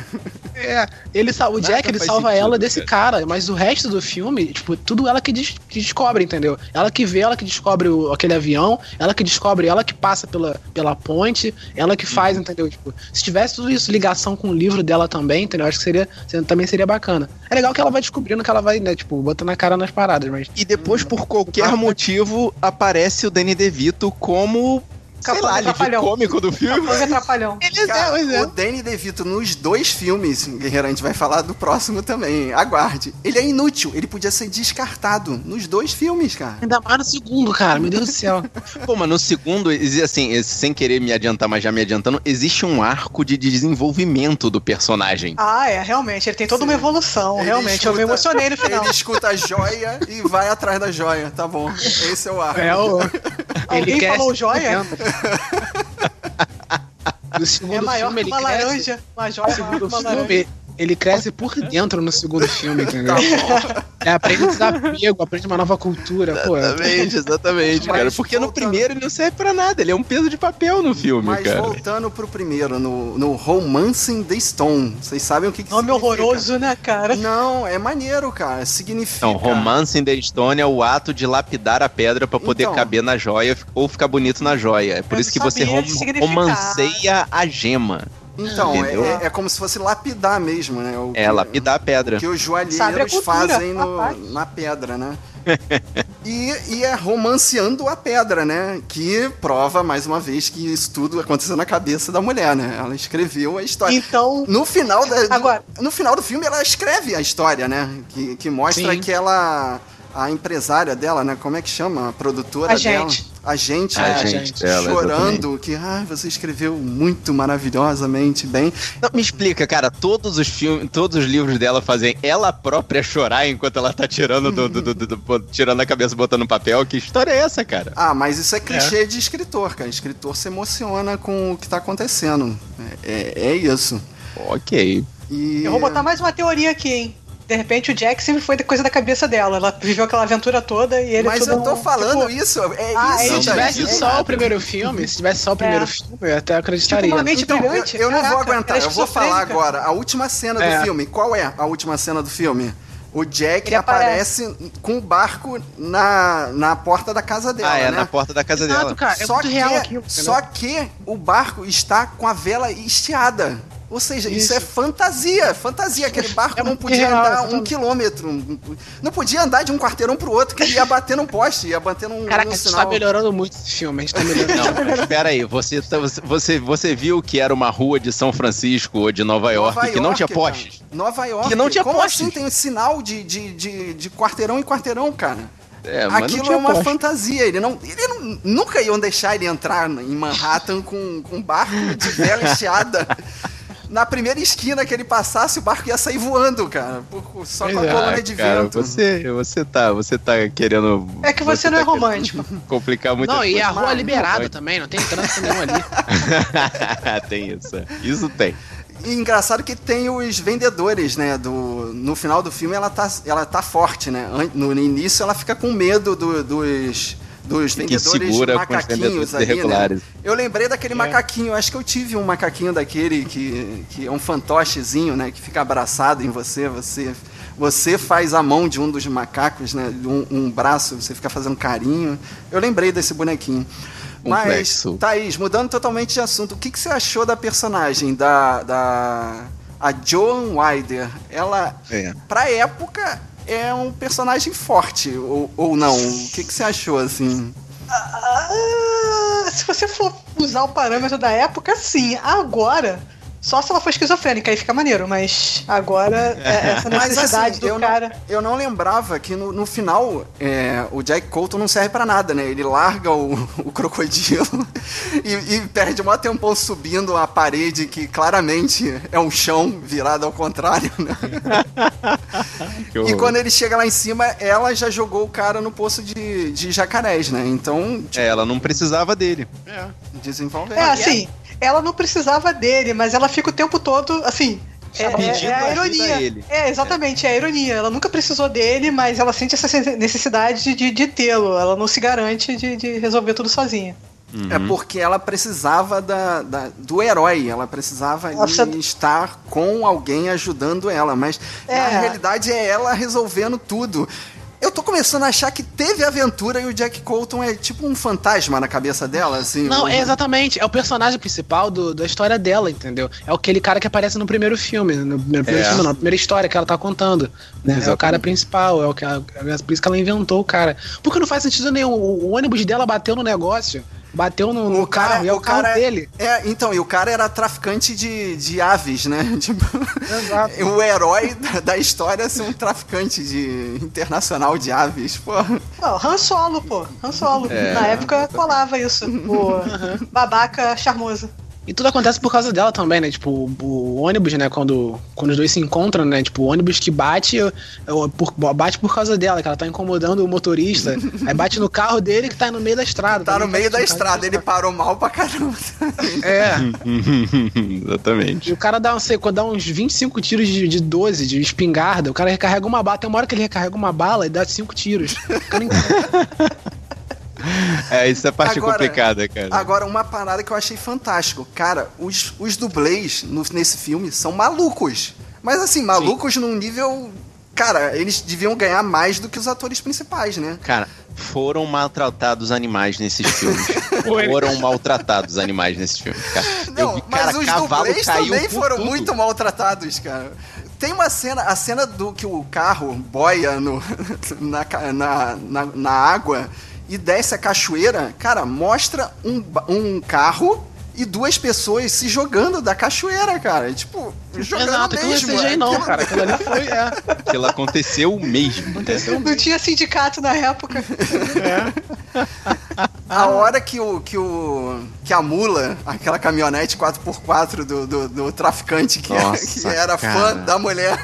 É, ele o Jack ele salva sentido, ela desse cara. cara, mas o resto do filme, tipo, tudo ela que, des- que descobre, entendeu? Ela que vê, ela que descobre o- aquele avião, ela que descobre, ela que passa pela, pela ponte, ela que faz, entendeu? Tipo, se tivesse tudo isso, ligação com o livro dela também, entendeu? Acho que seria, também seria bacana. É legal que ela vai descobrindo que ela vai, né, tipo, botando a cara nas paradas, mas. E depois, por qualquer Ah, motivo, aparece o Danny DeVito como, sei Capanga lá, alívio Trapalhão. cômico do filme. Capanga Atrapalhão. Cara, pois é. o Danny DeVito nos dois filmes, Guerreiro, a gente vai falar do próximo também. Aguarde. Ele é inútil. Ele podia ser descartado nos dois filmes, cara. Ainda mais no segundo, cara, meu Deus do céu. Pô, mas no segundo, assim, sem querer me adiantar, mas já me adiantando, existe um arco de desenvolvimento do personagem. Ah, é, realmente. Ele tem toda uma evolução, Ele realmente. Eu me escuta- emocionei no final. Ele escuta a joia e vai atrás da joia. Tá bom. Esse é o arco. É o. Alguém quer falou joia? No segundo É maior filme, que uma laranja. Joia maior que uma laranja. Ele cresce por dentro no segundo filme, entendeu? Tá É, aprende desapego, aprende uma nova cultura, pô. Exatamente, exatamente, Mas cara. Porque no voltando- primeiro ele não serve pra nada, ele é um peso de papel no filme, Mas cara. voltando pro primeiro, no, no Romancing the Stone. Vocês sabem o que, que Nome significa? horroroso, né, cara? Não, é maneiro, cara. Significa. Então, romance in the Stone é o ato de lapidar a pedra pra poder Então. caber na joia ou ficar bonito na joia. É por Eu isso que não você rom romanceia a gema. Então, Entendeu? é, é como se fosse lapidar mesmo, né? O É, que- lapidar a pedra. que os joalheiros cultura, fazem no- na pedra, né? e, e é romanceando a pedra, né? Que prova, mais uma vez, que isso tudo aconteceu na cabeça da mulher, né? Ela escreveu a história. Então, No final, da, do, Agora- no final do filme, ela escreve a história, né? Que, que mostra Sim. que ela. A empresária dela, né? Como é que chama? A produtora A dela. gente. A gente. A é, gente dela, chorando que ah, você escreveu muito maravilhosamente bem. Não, me explica, cara, todos os filmes, todos os livros dela fazem ela própria chorar enquanto ela tá tirando do, do- do- do- do- tirando a cabeça e botando no papel. Que história é essa, cara? Ah, mas isso é clichê de escritor, cara. Escritor se emociona com o que tá acontecendo. É, é- é isso. Ok. E... eu vou botar mais uma teoria aqui, hein? De repente o Jack sempre foi coisa da cabeça dela. Ela viveu aquela aventura toda e ele Mas eu tô um- falando tipo, isso, é Ah, isso. Se tivesse isso só é o primeiro filme, se tivesse só o primeiro É. filme, eu até acreditaria. Tipo, uma mente Então, eu, brilhante. eu não vou Caraca, aguentar, eu vou falar agora. A última cena É. do filme, qual é a última cena do filme? O Jack Ele aparece com o barco na, na porta da casa dela, Ah, é, né? na porta da casa Exato, dela. cara. É só, que, real aquilo. só que o barco está com a vela estiada. Ou seja, isso, Isso. é fantasia, fantasia. Aquele barco É não podia real, andar um quilômetro. Não podia andar de um quarteirão pro outro, que ele ia bater num poste, ia bater num, Caraca, num a gente sinal. tá melhorando muito esse filme, a gente tá melhorando. Não, espera aí, você, tá- você, você, você viu que era uma rua de São Francisco ou de Nova York Nova que não tinha cara. postes? Nova York. Que não tinha Como postes. assim tem um sinal de, de, de, de quarteirão em quarteirão, cara? É, Aquilo é uma poste. fantasia. Ele não, ele não, nunca iam deixar ele entrar em Manhattan com, com um barco de vela estiada. Na primeira esquina que ele passasse, o barco ia sair voando, cara. por- só com a é, coluna de Cara, vento. você, você tá, você tá querendo. É que você, não é tá querendo romântico. Complicar muito. Não, e a rua Mas- liberada também, não tem trânsito nenhum ali. tem isso. é. Isso tem. E engraçado que tem os vendedores, né? Do, no final do filme ela tá, ela tá forte, né? No início ela fica com medo do- dos, dos Que vendedores segura com os macaquinhos vendedores ali, né? irregulares. Eu lembrei daquele macaquinho, acho que eu tive um macaquinho daquele que, que é um fantochezinho, né? Que fica abraçado em você, você você faz a mão de um dos macacos, né? Um, um braço, você fica fazendo carinho. Eu lembrei desse bonequinho. Mas, Complexo. Thaís, mudando totalmente de assunto, o que, que você achou da personagem da, da a Joan Wilder? Ela, É. pra época, é um personagem forte, ou, ou não? O que, que você achou, assim? Ah, se você for usar o parâmetro da época, sim. Agora, só se ela for esquizofrênica, aí fica maneiro, mas agora é essa Mas necessidade assim, do eu, cara. não, eu não lembrava que no, no final é, o Jack Colton não serve pra nada, né? Ele larga o, o crocodilo e, e perde um tempão subindo a parede que claramente é um chão virado ao contrário, né? E quando ele chega lá em cima, ela já jogou o cara no poço de, de jacarés, né? Então, É, ela não precisava dele. desenvolve. É, assim, ela não precisava dele, mas ela fica o tempo todo, assim. É, é- é a ironia. a ele. É, exatamente, é a ironia. Ela nunca precisou dele, mas ela sente essa necessidade de, de tê-lo. Ela não se garante de, de resolver tudo sozinha. É porque ela precisava da, da- do herói, ela precisava Nossa. estar com alguém ajudando ela, mas na É. realidade é ela resolvendo tudo. Eu tô começando a achar que teve aventura e o Jack Colton é tipo um fantasma na cabeça dela, assim. Não, um- é exatamente. É o personagem principal do- da história dela, entendeu? É aquele cara que aparece no primeiro filme. No primeiro É. filme, não, na primeira história que ela tá contando. né? É o cara principal, é, o que, é por isso que ela inventou o cara. Porque não faz sentido nenhum. O, o ônibus dela bateu no negócio, bateu no, no O cara- carro, e é o, o carro cara- dele. É, então, e o cara era traficante de, de aves, né? Tipo, Exato. o herói da, da história é ser um traficante de internacional de aves, pô. Ó, Han Solo, pô. Han Solo. É. Na época colava isso. O babaca charmoso. E tudo acontece por causa dela também, né? Tipo, o, ônibus, né? Quando, quando os dois se encontram, né? Tipo, o ônibus que bate, por, bate por causa dela, que ela tá incomodando o motorista. aí bate no carro dele que tá no meio da estrada. Tá no também meio da no estrada, ele parou mal pra caramba. É. Exatamente. E o cara dá, sei, dá uns 25 tiros de, de 12, de espingarda. O cara recarrega uma bala. Tem uma hora que ele recarrega uma bala e dá 5 tiros. O cara É, isso é a parte Agora- complicada, cara. Agora, uma parada que eu achei fantástico. Cara, os, os dublês no- nesse filme são malucos. Mas assim, malucos num nível. Cara, eles deviam ganhar mais do que os atores principais, né? Cara, foram maltratados animais nesses filmes. Foram maltratados animais nesses filmes, cara. Não, vi, mas cara, os cavalo dublês também foram tudo. muito maltratados, cara. Tem uma cena, a cena do que o carro boia no, na, na, na, na água e desce a cachoeira, cara, mostra um, um carro e duas pessoas se jogando da cachoeira, cara. Tipo, jogando Exato, aquilo não é mesmo. CGI não, cara. Aquilo ali foi. É. Aquilo aconteceu mesmo. Aconteceu Não tinha sindicato na época. A hora que o, que o. que a mula, aquela caminhonete 4x4 do, do, do traficante que, Nossa, que era cara. fã da mulher.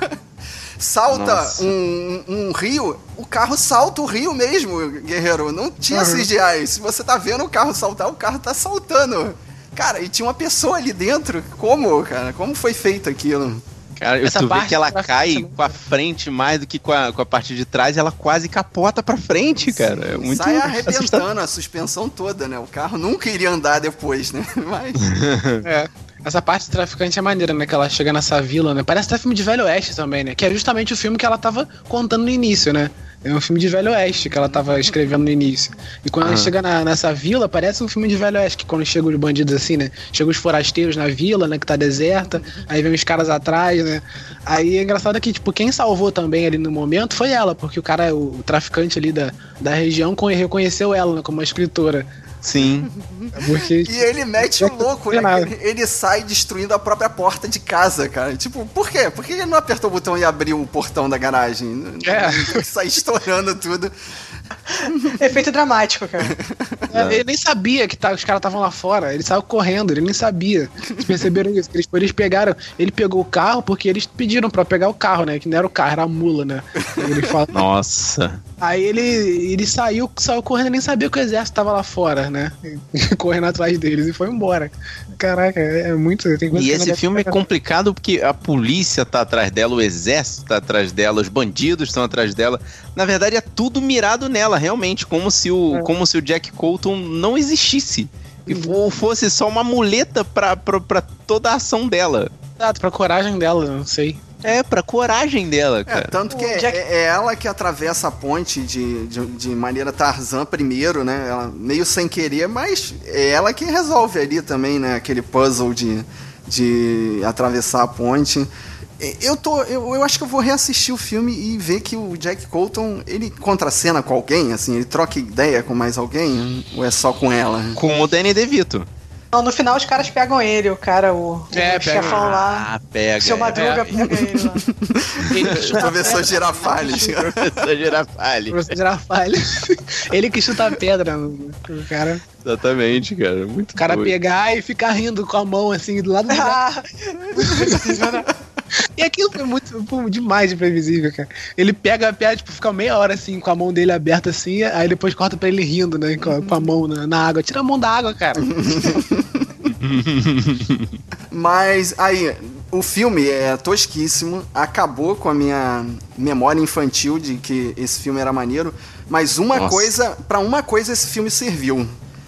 Salta Nossa. um, um rio, o carro salta o rio mesmo, guerreiro. Não tinha CGI. Se você tá vendo o carro saltar, o carro tá saltando. Cara, e tinha uma pessoa ali dentro. Como, cara? Como foi feito aquilo? Cara, Essa tu vê parte que ela pra cai frente com a frente mais do que com a, com a parte de trás, ela quase capota pra frente, cara. É muito Sai assustador. arrebentando a suspensão toda, né? O carro nunca iria andar depois, né? Mas. É. Essa parte do traficante é maneira, né? Que ela chega nessa vila, né? Parece até filme de Velho Oeste também, né? Que é justamente o filme que ela tava contando no início, né? É um filme de Velho Oeste que ela tava escrevendo no início. E quando ela chega na- nessa vila, parece um filme de Velho Oeste, que quando chegam os bandidos assim, né? Chegam os forasteiros na vila, né? Que tá deserta, aí vem os caras atrás, né? Aí é engraçado que, tipo, quem salvou também ali no momento foi ela, porque o cara, o, traficante ali da, da região, con- reconheceu ela né, como uma escritora. Sim. Porque. E ele mete o louco, né? Ele, ele sai destruindo a própria porta de casa, cara. Tipo, por quê? Por que ele não apertou o botão e abriu o portão da garagem? É. Sai estourando tudo. Efeito dramático, cara. É, Ele nem sabia que tá- os caras estavam lá fora. Ele saiu correndo, ele nem sabia. Vocês perceberam isso? Que Eles, eles pegaram. Ele pegou o carro porque eles pediram pra pegar o carro, né? Que não era o carro, era a mula, né? Ele fala, Nossa. Aí ele, ele saiu, saiu correndo e nem sabia que o exército tava lá fora, né? correndo atrás deles e foi embora. Caraca, é, é muito. E esse filme é complicado porque a polícia tá atrás dela, o exército tá atrás dela, os bandidos estão atrás dela. Na verdade, é tudo mirado nela, realmente, como se o, É. como se o Jack Colton não existisse. E fo- fosse só uma muleta pra, pra, pra toda a ação dela. Exato, pra coragem dela, não sei. É, pra coragem dela, É, cara. tanto que é, é ela que atravessa a ponte de, de, de maneira Tarzan primeiro, né? Ela, meio sem querer, mas é ela que resolve ali também, né? Aquele puzzle de, de atravessar a ponte. Eu, tô, eu, eu acho que eu vou reassistir o filme e ver que o Jack Colton, ele contracena com alguém, assim, ele troca ideia com mais alguém, ou é só com ela? Com o Danny DeVito. Não, no final os caras pegam ele, o cara, o, É, o pega. chefão lá. Ah, pega. O seu Madruga é. pega ele lá. Ele que chuta a Professor pedra, Girafales. Professor Girafales. Professor Girafales. Ele que chuta a pedra. O cara, Exatamente, cara. Muito o cara doido. pegar e ficar rindo com a mão assim do lado do Ah, E aquilo foi muito pô, demais de previsível, cara. Ele pega a piada, tipo, fica meia hora assim, com a mão dele aberta assim, aí depois corta pra ele rindo, né? Com a, com a mão na, na água. Tira a mão da água, cara. Mas aí, o filme é tosquíssimo, acabou com a minha memória infantil de que esse filme era maneiro, mas uma Nossa. coisa, pra uma coisa esse filme serviu.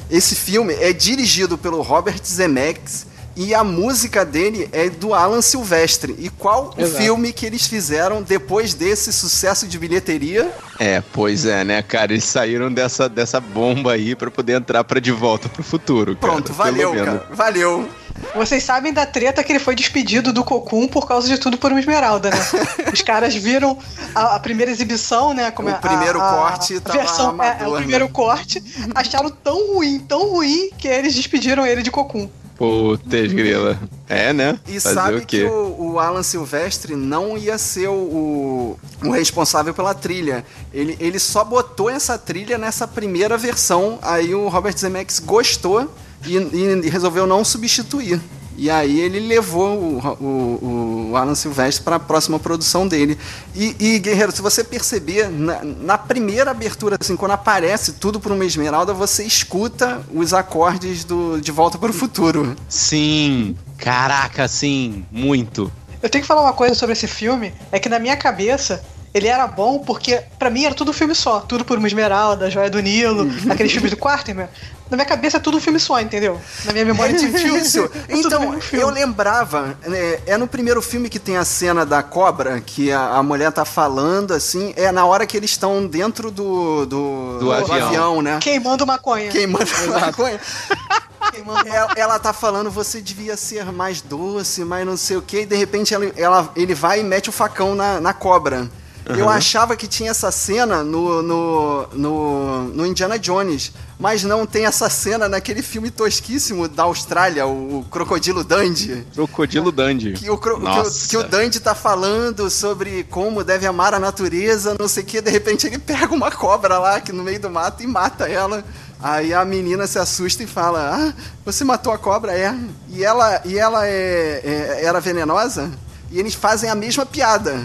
Esse filme é dirigido pelo Robert Zemeckis e a música dele é do Alan Silvestre. E qual o Exato. filme que eles fizeram depois desse sucesso de bilheteria? É, pois é, né, cara? Eles saíram dessa, dessa bomba aí pra poder entrar pra De Volta pro Futuro. cara, Pronto, valeu, cara. Valeu. vocês sabem da treta que ele foi despedido do Cocum por causa de tudo por uma esmeralda, né? Os caras viram a, a primeira exibição, né? Como O é, primeiro a, corte a tava versão, é, é, amador, o primeiro né? corte, acharam tão ruim, tão ruim, que eles despediram ele de Cocum. Putz, grila. É, né? E Fazer sabe o que o, o Alan Silvestre não ia ser o, o, o responsável pela trilha. Ele, ele só botou essa trilha nessa primeira versão. Aí o Robert Zemeckis gostou e, e resolveu não substituir. E aí ele levou o, o, o Alan Silvestre para a próxima produção dele. E, e, Guerreiro, se você perceber, na, na primeira abertura, assim, quando aparece tudo por uma esmeralda, você escuta os acordes do De Volta para o Futuro. Sim. Caraca, sim. Muito. Eu tenho que falar uma coisa sobre esse filme, é que na minha cabeça ele era bom porque pra mim era tudo um filme só, tudo por uma esmeralda, Joia do Nilo, aqueles filmes do Quarterman. Na minha cabeça é tudo um filme só, entendeu? Na minha memória de filme. Isso. é Então, filme. eu lembrava, né, é no primeiro filme que tem a cena da cobra, que a, a mulher tá falando, assim, é na hora que eles estão dentro do, do, Do avião. né? Queimando maconha. Queimando maconha. Queimando maconha. Ela, ela tá falando, você devia ser mais doce, mais não sei o que, e de repente ela, ela- ele vai e mete o facão na, na cobra. Eu achava que tinha essa cena no, no, no, no Indiana Jones, mas não tem essa cena naquele filme tosquíssimo da Austrália, o, Crocodilo Dundee. Crocodilo Dandy. Que o, cro- que, que o Dandy tá falando sobre como deve amar a natureza, não sei o que, de repente ele pega uma cobra lá que no meio do mato e mata ela. Aí a menina se assusta e fala: Ah, você matou a cobra? É. E ela, e ela é, é- era venenosa? E eles fazem a mesma piada.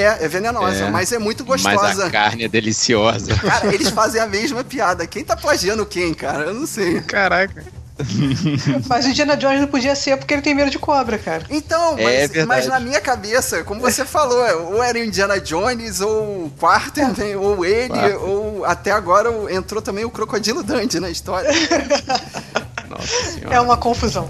É, é venenosa, É. mas é muito Mas gostosa. a carne é deliciosa. Cara, eles fazem a mesma piada. Quem tá plagiando quem, cara? Eu não sei. Caraca. Mas o Indiana Jones não podia ser porque ele tem medo de cobra, cara. Então, É mas, verdade. mas na minha cabeça, como você falou, ou era o Indiana Jones, ou o Quarter, né, ou ele, Quarter. ou até agora entrou também o Crocodilo Dundee na história. Nossa senhora. É uma confusão.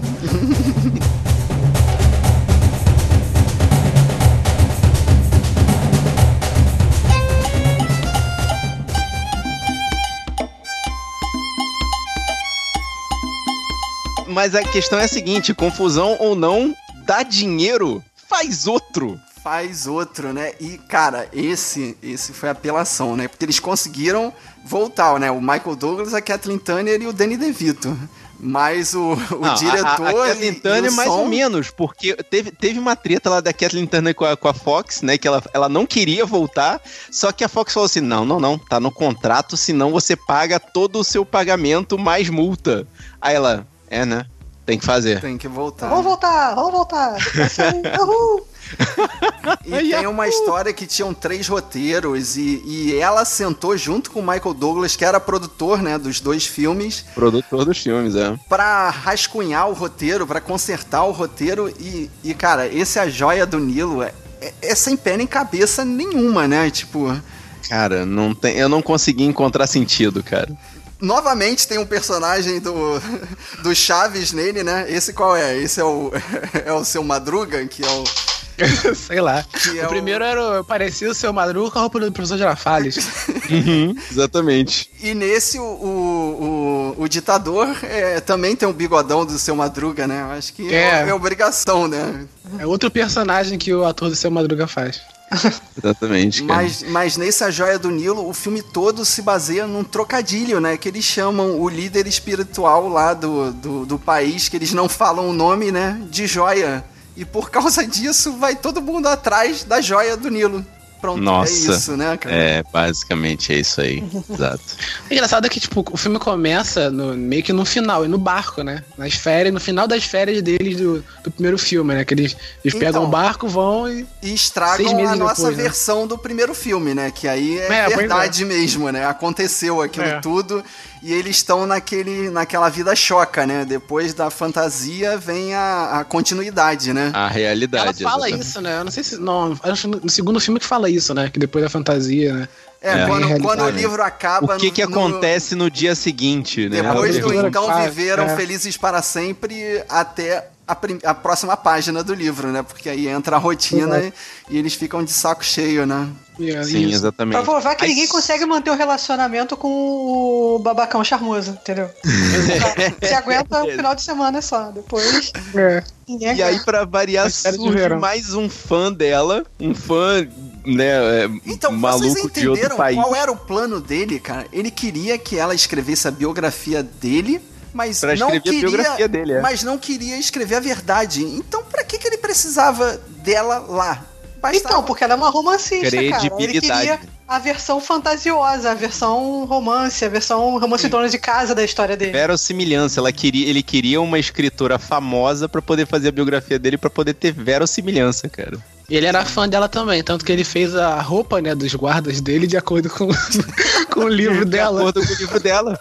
Mas a questão é a seguinte: confusão ou não, dá dinheiro, faz outro. Faz outro, né? E, cara, esse esse foi a apelação, né? Porque eles conseguiram voltar, né? O Michael Douglas, a Kathleen Turner e o Danny DeVito. Mas o, o Não, diretor. A, a, Kathleen Turner mais som- ou menos, porque teve, teve uma treta lá da Kathleen Turner com a, com a Fox, né? Que ela, ela não queria voltar, só que a Fox falou assim: não, não, não, tá no contrato, senão você paga todo o seu pagamento mais multa. Aí ela, é, né? Tem que fazer. Tem que voltar. Vamos voltar, vamos voltar. E tem uma história que tinham três roteiros e, e ela sentou junto com o Michael Douglas, que era produtor, né, dos dois filmes, Produtor dos filmes, é. pra rascunhar o roteiro, pra consertar o roteiro e, e cara, esse A Joia do Nilo é, é, é sem pé nem cabeça nenhuma, né? Tipo, Cara, não tem, eu não consegui encontrar sentido, cara. Novamente tem um personagem do, do Chaves nele, né? Esse qual é? Esse é o, é o seu Madruga, que é o. Sei lá. Que é o o- primeiro era o- parecia o seu Madruga com a roupa do professor Girafales. Exatamente. E nesse, o, o, o, o ditador é, também tem um bigodão do seu Madruga, né? Acho que é, É. é obrigação, né? É outro personagem que o ator do seu Madruga faz. Exatamente. Mas, mas nesse A Joia do Nilo, o filme todo se baseia num trocadilho, né? Que eles chamam o líder espiritual lá do, do, do país, que eles não falam o nome, né? De joia. E por causa disso, vai todo mundo atrás da joia do Nilo. Pronto, Nossa. é isso, né, cara? É, basicamente é isso aí. Exato. O engraçado é que, tipo, o filme começa no- meio que no final, e no barco, né? Nas férias, no final das férias deles do, do primeiro filme, né? Que eles, eles Então. pegam o barco, vão e. E Seis estragam meses a nossa depois, né? versão do primeiro filme, né? Que aí é, É, pois verdade mesmo, né? Aconteceu aquilo É. tudo e eles estão naquele, naquela vida choca, né? Depois da fantasia vem a, a continuidade, né? A Ela realidade. fala exatamente. isso, né? Eu não sei se. Não, acho que no segundo filme que fala isso, né? Que depois da fantasia, né? É, É. Quando, quando o livro acaba. O que que no- no- acontece no dia seguinte, né? Depois do então que faz, viveram é. felizes para sempre até a, a próxima página do livro, né? Porque aí entra a rotina e, e eles ficam de saco cheio, né? É Sim, isso. exatamente. Pra provar que ninguém consegue manter o relacionamento com o babacão charmoso, entendeu? Você aguenta o final de semana só. Depois, É. ninguém E aí, pra variar, surge mais um fã dela, um fã, né, é, Então, maluco vocês de outro entenderam país. qual era o plano dele, cara? Ele queria que ela escrevesse a biografia dele, mas Pra não escrever a queria, biografia dele, é. mas não queria escrever a verdade. Então, pra que, que ele precisava dela lá? Bastava- Então, porque ela é uma romancista, cara. Ele queria a versão fantasiosa, a versão romance, a versão romance dona de casa da história dele. Verossimilhança, ela queria, ele queria uma escritora famosa pra poder fazer a biografia dele pra poder ter verossimilhança, cara. E ele era fã dela também, tanto que ele fez a roupa, né, dos guardas dele de acordo com, com o livro De dela. acordo com o livro dela.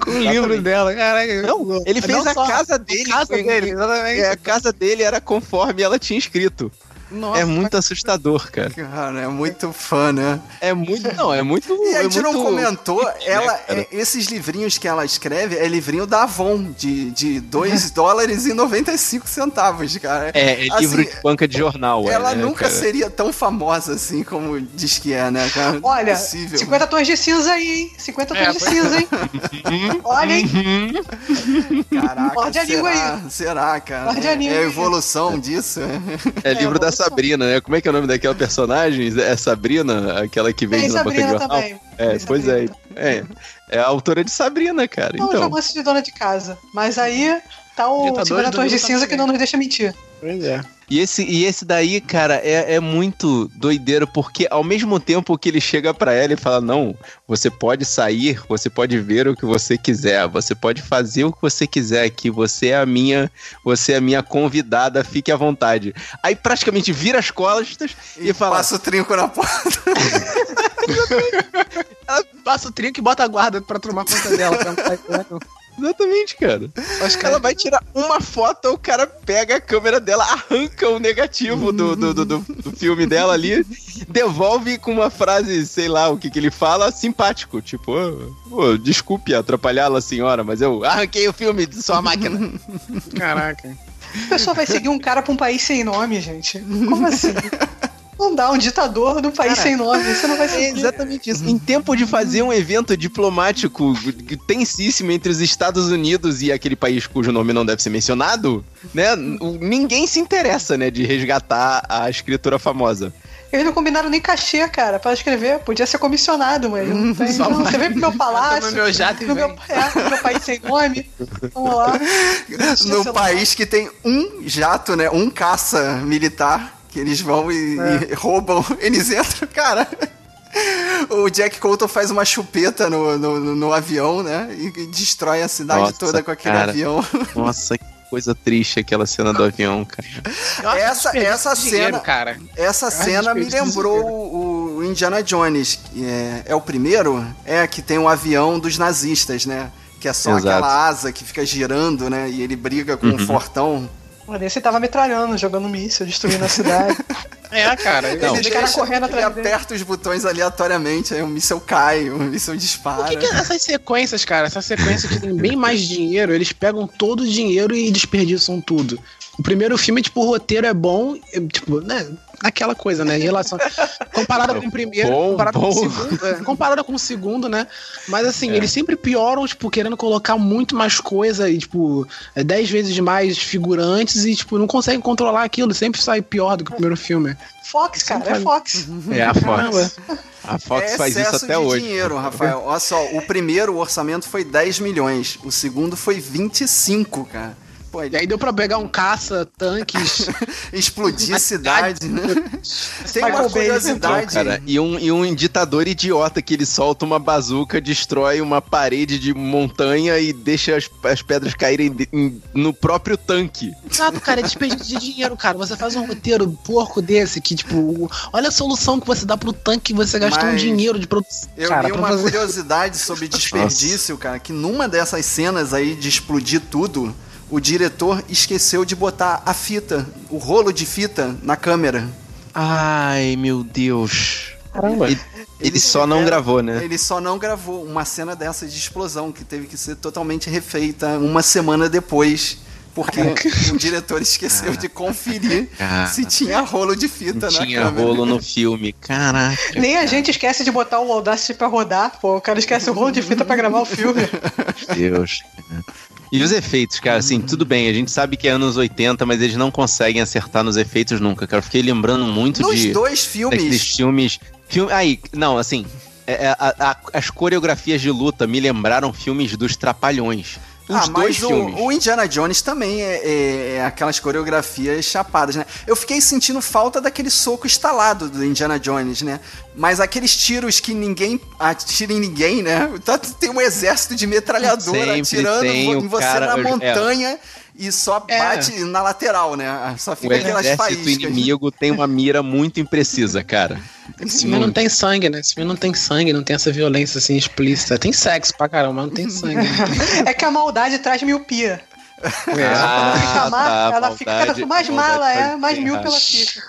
Com o livro dela. Caraca, Não, ele fez a casa dele. A casa dele. É, a casa dele era conforme ela tinha escrito. Nossa, é muito assustador, cara. Cara, é muito fã, né? É muito. Não, é muito. E a é gente não muito- comentou, ela, cara? é, esses livrinhos que ela escreve é livrinho da Avon, de, de 2 dólares e 95 centavos, cara. É, é Assim, livro de banca de jornal. é, Ela né, nunca cara? seria tão famosa assim como diz que é, né, cara? Olha, Impossível. 50 tons de cinza aí, hein? 50 tons É, de cinza, hein? Olha, hein? Caraca, Morde a será? língua aí. Será, cara? Morde a língua é a evolução disso? É livro É, lá. Sabrina, né? Como é que é o nome daquela personagem? É Sabrina, aquela que Tem na Sabrina também. É, pois é. É. É a autora de Sabrina, cara. Não, Então. romance de dona de casa. Mas aí tá o Ditadores 50 do tons de Rio cinza que não nos deixa mentir. Pois é. E esse, e esse daí, cara, é, é muito doideiro, porque ao mesmo tempo que ele chega pra ela e fala: Não, você pode sair, você pode ver o que você quiser, você pode fazer o que você quiser aqui, você é a minha, você é a minha convidada, fique à vontade. Aí praticamente vira as costas e, E fala: passa o trinco na porta. Ela passa o trinco e bota a guarda pra tomar conta dela. pra não sair. Exatamente, cara. Acho que ela vai tirar uma foto, o cara pega a câmera dela, arranca o negativo do, do, do, do, do filme dela ali, devolve com uma frase, sei lá, o que, que ele fala, simpático. Tipo, oh, desculpe atrapalhá-la, senhora, mas eu arranquei o filme de sua máquina. Caraca. A pessoa vai seguir um cara pra um país sem nome, gente. Como assim? Não dá um ditador do país Cara, sem nome, você não vai É seguir. exatamente isso. Em tempo de fazer um evento diplomático tensíssimo entre os Estados Unidos e aquele país cujo nome não deve ser mencionado, né? Ninguém se interessa, né, de resgatar a escritora famosa. Eles não combinaram nem cachê, cara, pra escrever. Podia ser comissionado, mas não tem. Não, você vem pro meu palácio. Toma meu jato no meu, é, no meu país sem nome. Vamos. No lá. país que tem um jato, né? Um caça militar, que eles vão e, e roubam. Eles entram, cara. O Jack Colton faz uma chupeta no, no, no- no avião, né? E, e destrói a cidade Nossa, toda com aquele cara. avião. Nossa, que coisa triste aquela cena do avião, cara. Essa- essa de dinheiro, cena- cara. Essa cena me lembrou o, o Indiana Jones. que É, é o primeiro? É, que tem o avião dos nazistas, né? Que é só Exato. aquela asa que fica girando, né? E ele briga com o fortão. Mas esse tava metralhando, jogando míssil, destruindo a cidade. É, cara. Não. Os caras correndo ele atrás dele. aperta os botões aleatoriamente, aí o míssel cai, o míssel dispara. Por que, que essas sequências, cara, essas sequências que tem bem mais dinheiro, eles pegam todo o dinheiro e desperdiçam tudo. O primeiro filme, tipo, o roteiro é bom, é, tipo, né? Aquela coisa, né? Em relação. Comparada com o primeiro, Bom, comparada com bom. o segundo. é, comparada com o segundo, né? Mas assim, eles sempre pioram, tipo, querendo colocar muito mais coisa e, tipo, é, dez vezes mais figurantes e, tipo, não conseguem controlar aquilo. Sempre sai pior do que o primeiro filme. Fox, cara, é Fox. É a Caramba. Fox. A Fox é faz isso até de hoje. dinheiro, Rafael. Olha só, o primeiro orçamento foi 10 milhões, o segundo foi 25, cara. Pô, E aí deu pra pegar um caça, tanques. explodir a cidade, né? Tem Michael uma curiosidade. Cara, e um, e um ditador idiota que ele solta uma bazuca, destrói uma parede de montanha e deixa as, as pedras caírem de- em- no próprio tanque. Exato, cara, é desperdício de dinheiro, cara. Você faz um roteiro porco desse que, tipo, olha a solução que você dá pro tanque, você gastou um dinheiro de produção. Eu cara, li uma fazer- curiosidade sobre desperdício, cara, que numa dessas cenas aí de explodir tudo, o diretor esqueceu de botar a fita, o rolo de fita na câmera. Ai, meu Deus. Caramba. Ele, ele só não tiveram- gravou, né? Ele só não gravou uma cena dessa de explosão, que teve que ser totalmente refeita uma semana depois. Porque o diretor esqueceu de conferir Cara. se tinha rolo de fita Não na tinha câmera. rolo no filme. Caraca. Nem a gente esquece de botar o Audacity pra rodar, pô. O cara esquece o rolo de fita pra gravar o filme. Deus. E os efeitos, cara, assim, tudo bem, a gente sabe que é anos 80, mas eles não conseguem acertar nos efeitos nunca, cara. Eu fiquei lembrando muito Nos de dois daqueles filmes, filmes. Filme, aí, não, assim, é- é, a- a- as coreografias de luta me lembraram filmes dos Trapalhões. Os ah, mas o, o Indiana Jones também é, é- é aquelas coreografias chapadas, né? Eu fiquei sentindo falta daquele soco estalado do Indiana Jones, né? Mas aqueles tiros que ninguém atira em ninguém, né? Tá- Tem um exército de metralhadora Sempre atirando tem em você cara- na é. E só É. bate na lateral, né? Só O fica aquelas exército faíscas. inimigo tem uma mira muito imprecisa, cara. Esse filme não tem sangue, né? Esse filme não tem sangue, não tem essa violência assim explícita. Tem sexo pra caramba, mas não tem sangue. É que a maldade traz miopia. É. Ela fica má, tá, ela fica cada mais maldade mala é, mais míope ela fica.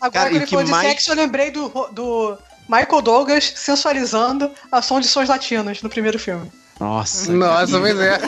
Agora, Cara, e quando o ele que falou de mais- sexo, eu lembrei do, do Michael Douglas sensualizando a som de sons latinos no primeiro filme. Nossa. Nossa, pois é.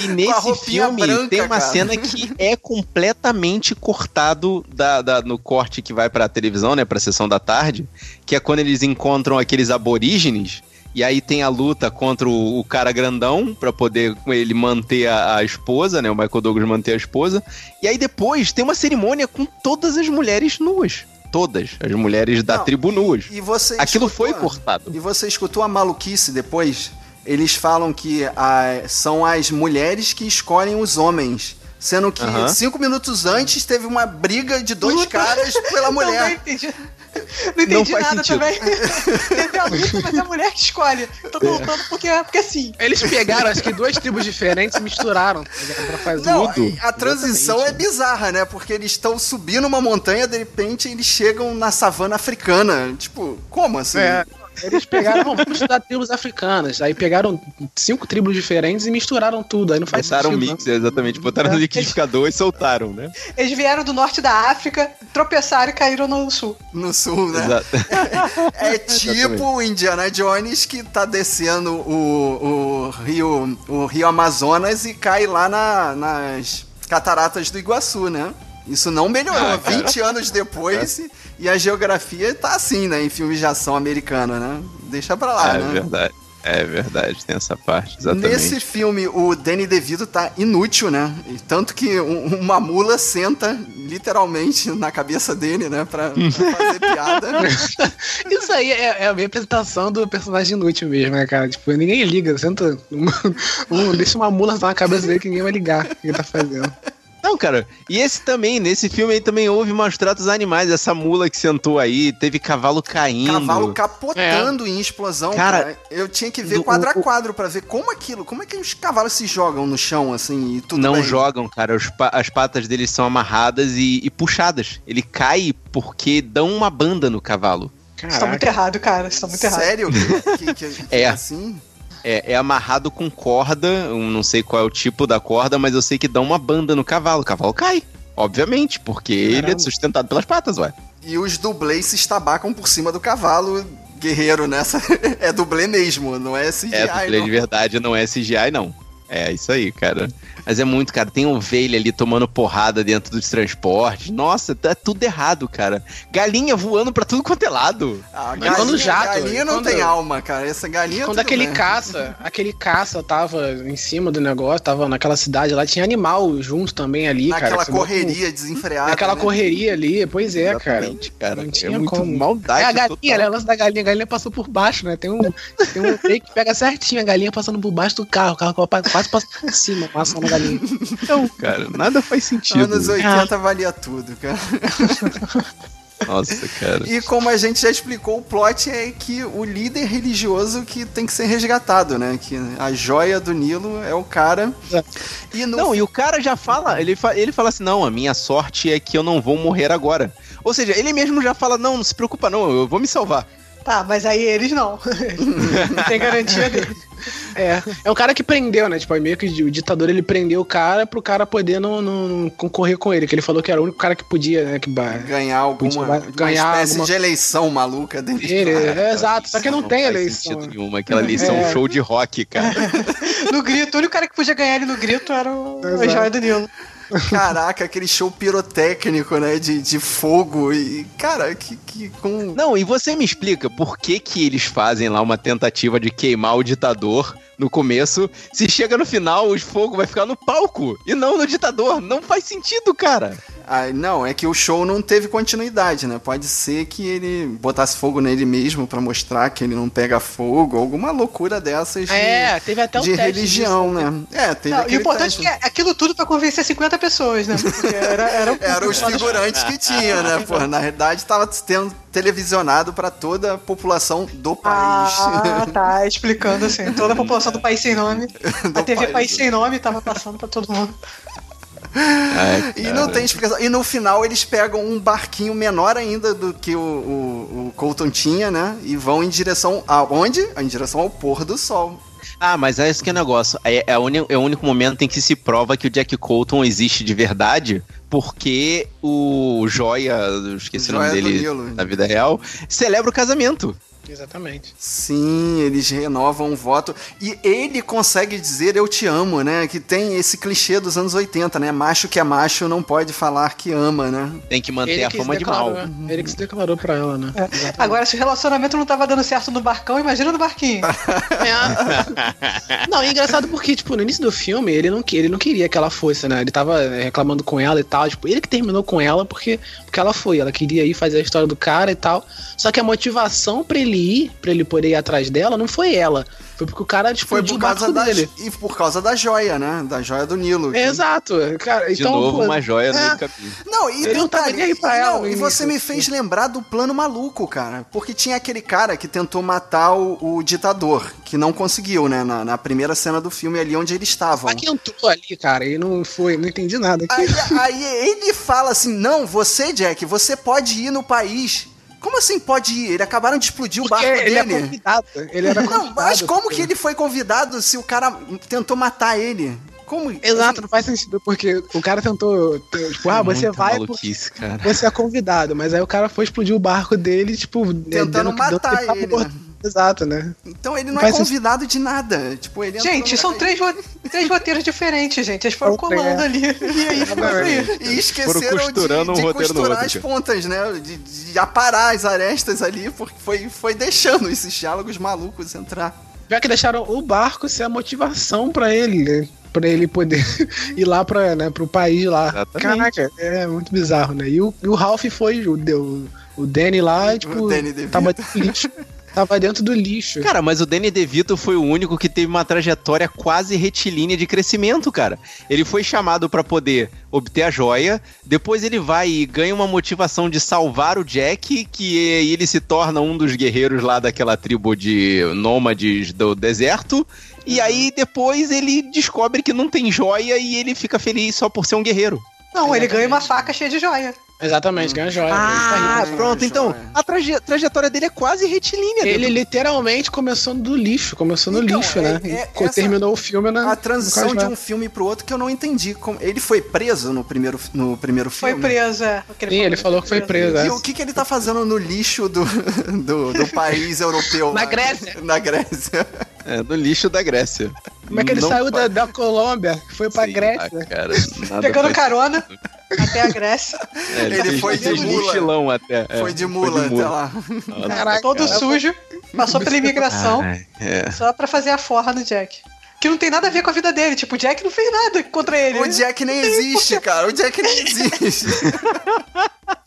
E, e nesse filme branca, tem uma cara. cena que é completamente cortado da, da- no corte que vai pra televisão, né? Pra sessão da tarde. Que é quando eles encontram aqueles aborígenes. E aí tem a luta contra o, o cara grandão pra poder ele manter a, a esposa, né? O Michael Douglas manter a esposa. E aí depois tem uma cerimônia com todas as mulheres nuas. Todas as mulheres da Não, tribo nuas. E você Aquilo escutou- foi cortado. E você escutou a maluquice depois? Eles falam que ah, são as mulheres que escolhem os homens. Sendo que cinco minutos antes teve uma briga de dois caras pela Não, não mulher. entendi. Não entendi faz nada sentido. também. Teve a luta, mas é a mulher que escolhe. Eu tô contando porque, porque sim. Eles pegaram, acho que duas tribos diferentes e misturaram tá pra fazer. Não, Tudo. a transição é bizarra, né? Porque eles estão subindo uma montanha, de repente eles chegam na savana africana. Tipo, como assim? É. Eles pegaram, vamos estudar tribos africanas. Aí pegaram cinco tribos diferentes e misturaram tudo. Aí não faz Botaram um sentido, mix, exatamente. Botaram no liquidificador e soltaram, né? Eles vieram do norte da África, tropeçaram e caíram no sul. No sul, né? Exato. É tipo o Indiana Jones que tá descendo o, o rio o rio Amazonas e cai lá na- nas cataratas do Iguaçu, né? Isso não melhorou. Ah, cara. 20 anos depois e- a geografia tá assim, né? Em filmes de ação americana, né? Deixa pra lá, é né? verdade. É verdade, tem essa parte, exatamente. Nesse filme, o Danny DeVito tá inútil, né? E tanto que um- uma mula senta literalmente na cabeça dele, né? Pra, pra fazer piada. Isso aí é, é a minha apresentação do personagem inútil mesmo, né, cara? Tipo, ninguém liga. Senta. Um, um- deixa uma mula na cabeça dele que ninguém vai ligar o que ele tá fazendo. Não, cara, e esse também, nesse filme aí também houve maus tratos animais. Essa mula que sentou aí, teve cavalo caindo. Cavalo capotando em explosão, cara. Cara, Eu tinha que ver do- quadro a o- quadro pra ver como aquilo, como é que os cavalos se jogam no chão, assim, e tudo Não bem. jogam, cara. pa- as patas deles são amarradas e, e puxadas. Ele cai porque dão uma banda no cavalo. Isso tá muito errado, cara. Isso tá muito errado. Sério? Que, que, que- que É. assim? É, é amarrado com corda, eu não sei qual é o tipo da corda, mas eu sei que dão uma banda no cavalo. O cavalo cai, obviamente, porque ele é Caramba. sustentado pelas patas, ué. E os dublês se estabacam por cima do cavalo guerreiro nessa. é dublê mesmo, não é CGI. É, dublê não. de verdade, não é CGI, não. É isso aí, cara. Mas é muito, cara. Tem ovelha ali tomando porrada dentro dos transportes. Nossa, tá tudo errado, cara. Galinha voando pra tudo quanto é lado. Ah, galinha, quando jato, galinha não quando- tem alma, cara. Essa galinha Quando tudo aquele bem. caça, aquele caça tava em cima do negócio, tava naquela cidade lá, tinha animal junto também ali, cara. Naquela um- correria desenfreada. Naquela né? correria ali, pois é, cara. Exatamente, cara. Não é tinha muito como. maldade. É a galinha, total. né? O lance da galinha. A galinha passou por baixo, né? Tem um, tem um que pega certinho a galinha passando por baixo do carro. O carro quase passa por cima, passando a galinha. Não, cara, nada faz sentido. Anos 80 valia tudo, cara. Nossa, cara. E como a gente já explicou, o plot é que o líder religioso que tem que ser resgatado, né? Que a joia do Nilo é o cara. E no Não, e o cara já fala, ele, fa- ele fala assim: não, a minha sorte é que eu não vou morrer agora. Ou seja, ele mesmo já fala: não, não se preocupa, não, eu vou me salvar. Tá, mas aí eles não. não tem garantia deles. É, é o cara que prendeu, né? Tipo, meio que o ditador ele prendeu o cara pro cara poder não, não- não concorrer com ele. Que ele falou que era o único cara que podia, né? Que ganhar alguma uma ganhar espécie alguma- de eleição maluca dele. Ele, é, exato, só que não, tem faz eleição. sentido nenhum. Aquela eleição É. show de rock, cara. No grito, o único cara que podia ganhar ele no grito era o Exato. joia do Nilo. Caraca, aquele show pirotécnico, né? De, de fogo e. Cara, que, que com. Não, e você me explica por que que eles fazem lá uma tentativa de queimar o ditador no começo, se chega no final, o fogo vai ficar no palco e não no ditador. Não faz sentido, cara. Ah, não, é que o show não teve continuidade, né? Pode ser que ele botasse fogo nele mesmo pra mostrar que ele não pega fogo, alguma loucura dessas de, É, teve até o de teste religião, disso. né? É, teve Não, e o importante teste. é que é aquilo tudo pra convencer 50 pessoas, né? Porque era, era o Eram os figurantes que tinha, né? Pô, na realidade tava sendo televisionado pra toda a população do país. Ah, tá, explicando assim. Toda a população do país sem nome. Do A TV país. País Sem Nome tava passando pra todo mundo. Ai, E não tem explicação. E no final eles pegam um barquinho menor ainda do que o, o, o Colton tinha, né? E vão em direção aonde? Em direção ao pôr do sol. Ah, mas é esse que é o negócio. É, é, é o único momento em que se prova que o Jack Colton existe de verdade, porque o Joia, esqueci o Joia nome do dele Nilo. na vida real, celebra o casamento. Exatamente. Sim, eles renovam o voto. E ele consegue dizer eu te amo, né? Que tem esse clichê dos anos 80, né? Macho que é macho não pode falar que ama, né? Tem que manter Ele a que fama se de declarou, mal. né? Ele que se declarou pra ela, né? Exatamente. Agora, se o relacionamento não tava dando certo no barcão, imagina no barquinho. É. Não, é engraçado porque, tipo, no início do filme, ele não, ele não queria que ela fosse, né? Ele tava é, reclamando com ela e tal. Tipo, ele que terminou com ela porque, porque ela foi. Ela queria ir fazer a história do cara e tal. Só que a motivação pra ele ir, pra ele poder ir atrás dela, não foi ela. Foi porque o cara, tipo, Foi por causa da dele. e por causa da joia, né? Da joia do Nilo. que- Exato. Cara, De então, novo, pô, uma joia no é. meio do caminho. Não, e Ele não detalhe, aí pra ela não, e você início. me fez lembrar do plano maluco, cara. Porque tinha aquele cara que tentou matar o, o ditador, que não conseguiu, né? Na, na primeira cena do filme ali onde eles estavam. Mas que entrou ali, cara, e não foi, não entendi nada. Aí, aí ele fala assim: não, você, Jack, você pode ir no país Como assim pode ir? Ele acabaram de explodir o barco ele é dele. convidado. Ele era Não, convidado. mas como que ele foi convidado se o cara tentou matar ele? Como? Exato, não faz sentido, porque o cara tentou. Tipo, ah, você Muita vai porque você é convidado, mas aí o cara foi explodir o barco dele, tipo, Tentando dando- matar dando- ele, né? Exato, né? Então ele não Faz é sentido. convidado de nada. Tipo, ele Gente, são três, ro- três roteiros diferentes, gente. Eles foram colando ali. E aí. E esqueceram costurando de, um de roteiro no costurar outro, as cara. pontas, né? De, de aparar as arestas ali, porque foi, foi deixando esses diálogos malucos entrar. Já que deixaram o barco ser a motivação pra ele, né? Pra ele poder ir lá pra, né, pro país lá. Exatamente. Caraca, é muito bizarro, né? E o, e o Ralph foi, o, o, o Danny lá, e, tipo, O Danny tava lixo. tava dentro do lixo. Cara, mas o Danny DeVito foi o único que teve uma trajetória quase retilínea de crescimento, cara. Ele foi chamado pra poder obter a joia, depois ele vai e ganha uma motivação de salvar o Jack, que ele se torna um dos guerreiros lá daquela tribo de nômades do deserto. E aí depois ele descobre que não tem joia e ele fica feliz só por ser um guerreiro. Não, ele ganha uma faca cheia de joia. Exatamente, ganha joia. Ah, né? pronto, então Joia. a traje- trajetória dele é quase retilínea. Ele dentro- literalmente começou do lixo, começou no Então, lixo, é- né? é- E essa- terminou o filme na. A transição de um filme pro outro que eu não entendi. Como- Ele foi preso no primeiro, no primeiro Foi filme? preso, é. Sim, ele falou que foi preso. E é. o que, que ele tá fazendo no lixo do, do, do país europeu? Na? Grécia. Na Grécia. É, do lixo da Grécia. Como é que ele Não saiu da, da Colômbia? Foi pra Sei Grécia. lá, cara, Pegando carona até a Grécia. É, Ele fez- foi de fez mula. mochilão até. é, foi de mula até lá. Caraca, Todo cara. sujo. Passou pela imigração é. só pra fazer a forra no Jack. Que não tem nada a ver com a vida dele. Tipo, o Jack não fez nada contra ele. O Jack nem existe, cara. O Jack nem existe.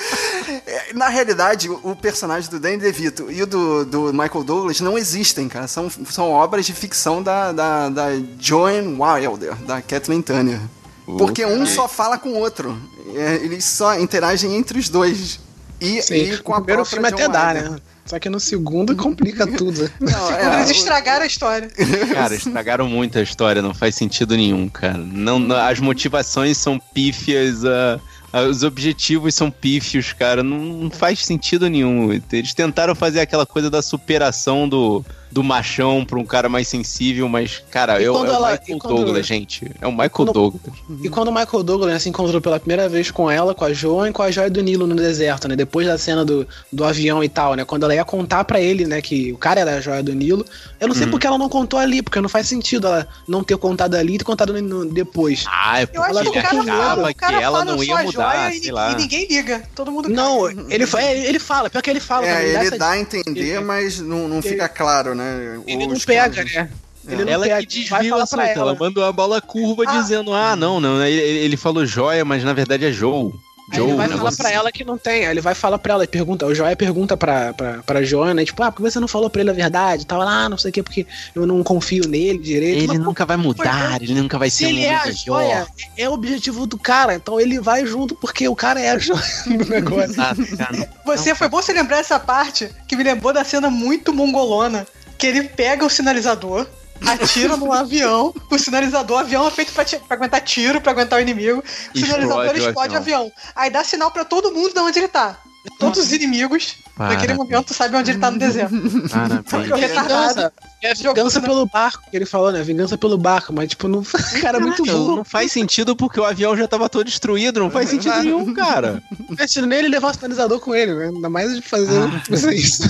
É, Na realidade, o personagem do Danny DeVito e o do, do Michael Douglas não existem, cara. São, são obras de ficção da, da, da Joan Wilder, da Kathleen Turner. Porque um só fala com o outro. É, eles só interagem entre os dois. E, Sim, e com a o primeiro filme até dá, Wilder. né? Só que no segundo complica tudo. Não, é, Eles estragaram a história. Cara, estragaram muito a história, não faz sentido nenhum, cara. Não, não- as motivações são pífias, a- os objetivos são pífios, cara. Não, não faz sentido nenhum. Eles tentaram fazer aquela coisa da superação do, do machão pra um cara mais sensível, mas, cara, E eu, é o ela- Michael e quando- Douglas, gente. É o Michael Quando- Douglas. E quando o Michael Douglas né, se encontrou pela primeira vez com ela, com a Joan e com a Joia do Nilo no deserto, né? Depois da cena do, do avião e tal, né? Quando ela ia contar pra ele, né, que o cara era a Joia do Nilo. Eu não sei Uhum. porque ela não contou ali, porque não faz sentido ela não ter contado ali e ter contado no- depois. Ah, é Eu porque acho que o cara, fala, o que ela não ia mudar, joia sei e, lá. e ninguém liga. Todo mundo Não, cai. ele, é, ele fala, pior que ele fala. É, ele dá a entender, mas não, não fica claro, né? Ele não Os pega, caras- né? Ele não Ela pega, que desvia o assunto, ela. ela. manda uma bola curva Ah. dizendo, ah, não, não, ele, ele falou joia, mas na verdade é Joe. Joe, ele vai falar pra assim. ela que não tem. Aí ele vai falar pra ela, pergunta, o Joia pergunta pra, pra, pra Joana, né? Tipo, ah, por que você não falou pra ele a verdade? Tava lá, não sei o que, porque eu não confio nele direito. Ele Mas, nunca vai mudar, ele nunca vai Se ser um ele é a joia, é o objetivo do cara, então ele vai junto porque o cara é a joia do negócio. Exato, cara. Você foi bom você lembrar essa parte que me lembrou da cena muito mongolona. Que ele pega o sinalizador, atira no avião. O sinalizador, o avião é feito pra, pra aguentar tiro, pra aguentar o inimigo. O sinalizador Explode o explode o avião. avião. Aí dá sinal pra todo mundo de onde ele tá. Todos os inimigos, naquele momento, sabem onde ele tá no deserto. Parabéns. O. Vingança, é Jogou vingança pelo barco, que ele falou, né? Vingança pelo barco, mas tipo, não. cara, é muito burro. Não faz sentido porque o avião já tava todo destruído, não faz sentido nenhum, cara. Investindo nele e levar o sinalizador com ele, né? Ainda mais de fazer Ah. fazer isso.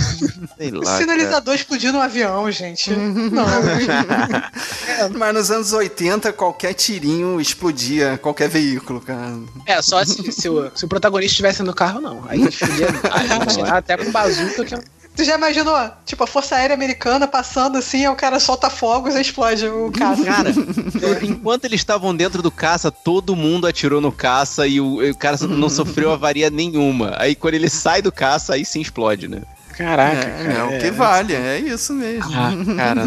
Sei O lá. sinalizador explodiu no avião, gente. Não. Mas nos anos 80, qualquer tirinho explodia qualquer veículo, cara. É, só se, se o, se o protagonista estivesse no carro, não. Aí a gente com bazuca que é Tu já imaginou? Tipo, a Força Aérea Americana passando assim, aí o cara solta fogos e explode o carro. Cara, enquanto eles estavam dentro do caça, todo mundo atirou no caça e o, o cara não sofreu avaria nenhuma. Aí quando ele sai do caça, aí sim explode, né? Caraca, É, cara. é o que vale, é isso mesmo. Ah, cara.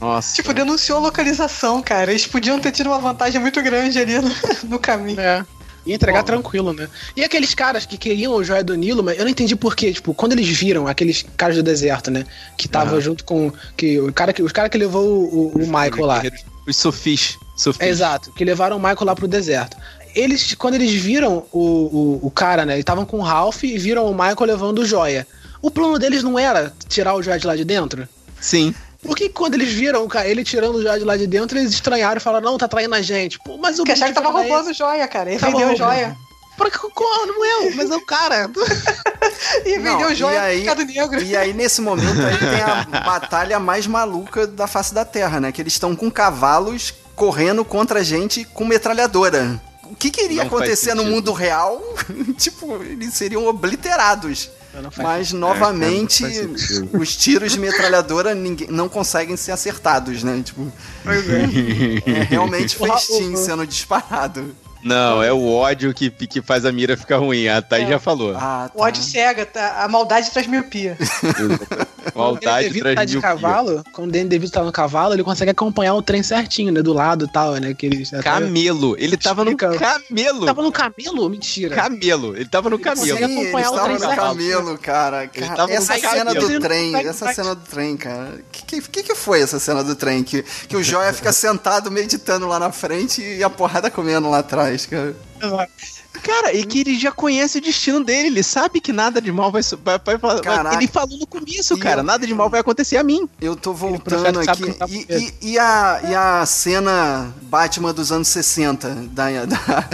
Nossa. Tipo, denunciou localização, cara. Eles podiam ter tido uma vantagem muito grande ali no, no caminho. É. Ia entregar Bom. tranquilo, né? E aqueles caras que queriam o Joia do Nilo, mas eu não entendi por quê. Tipo, quando eles viram aqueles caras do deserto, né? Que tava Aham. junto com. Que, o cara que, os caras que levou o, o Michael lá. Os sofis. sofis. É, exato, que levaram o Michael lá pro deserto. eles, quando eles viram o, o, o cara, né? Eles estavam com o Ralph e viram o Michael levando o joia. O plano deles não era tirar o joia de lá de dentro? Sim. Por que quando eles viram o cara, ele tirando o joia de lá de dentro, eles estranharam e falaram, não, tá traindo a gente? Pô, mas o Porque acharam que tava roubando joia, cara. Ele Tava vendeu roubando. joia. Pra que? Não é, mas é o cara. E Não, vendeu e joia aí- no mercado negro. E aí, nesse momento, aí tem a batalha mais maluca da face da Terra, né? Que eles estão com cavalos correndo contra a gente com metralhadora. O que, que iria Não acontecer no mundo real? tipo, eles seriam obliterados. Mas, novamente, É, os tiros de metralhadora ninguém, não conseguem ser acertados, né? Tipo, é realmente O Ra- festim o- sendo disparado. Não, é o ódio que, que faz a mira ficar ruim. A Thay É. já falou. Ah, O ódio cega, tá? a maldade traz miopia. Maldade Quando o tá de cavalo, quando o Danny DeVito tá no cavalo, ele consegue acompanhar o trem certinho, né? Do lado e tal, né? Que eles Camelo. Ele tava no camelo. Tava no camelo? Mentira. Camelo. Ele tava no camelo. consegue Sim, acompanhar o trem no certinho. camelo, cara. Ele Cara, essa camelo. cena Ele do trem, essa cena do trem, cara. Que, que, que que foi essa cena do trem? Que, que o Joia fica sentado meditando lá na frente e a porrada comendo lá atrás, cara. Cara, e que ele já conhece o destino dele. Ele sabe que nada de mal vai... vai, vai, vai ele falou no começo, E cara. eu- Nada de mal vai acontecer a mim. Eu tô voltando aqui. tá E, e- e a, e a cena Batman dos anos 60, da, da-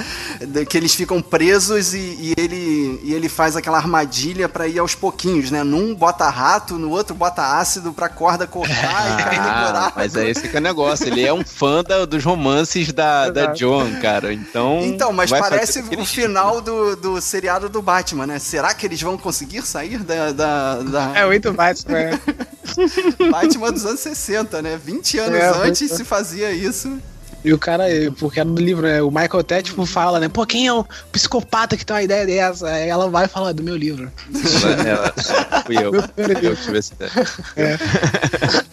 da- que eles ficam presos e, e ele, e ele faz aquela armadilha pra ir aos pouquinhos, né? Num bota rato, no outro bota ácido pra corda cortar e cair no Ah, buraco. mas é esse que é o negócio. Ele é um fã da- dos romances da, da. John, cara. Então. Então, mas parece. Final do, do seriado do Batman, né? Será que eles vão conseguir sair da, da, da É muito mais, né? Batman dos anos 60, né? 20 anos É, antes muito. se fazia isso. E o cara, porque era do livro, né? O Michael até, tipo, fala, né? Pô, quem é o psicopata que tem uma ideia dessa? Aí ela vai falar "É do meu livro. Ela- ela- fui eu. Eu tive essa ideia.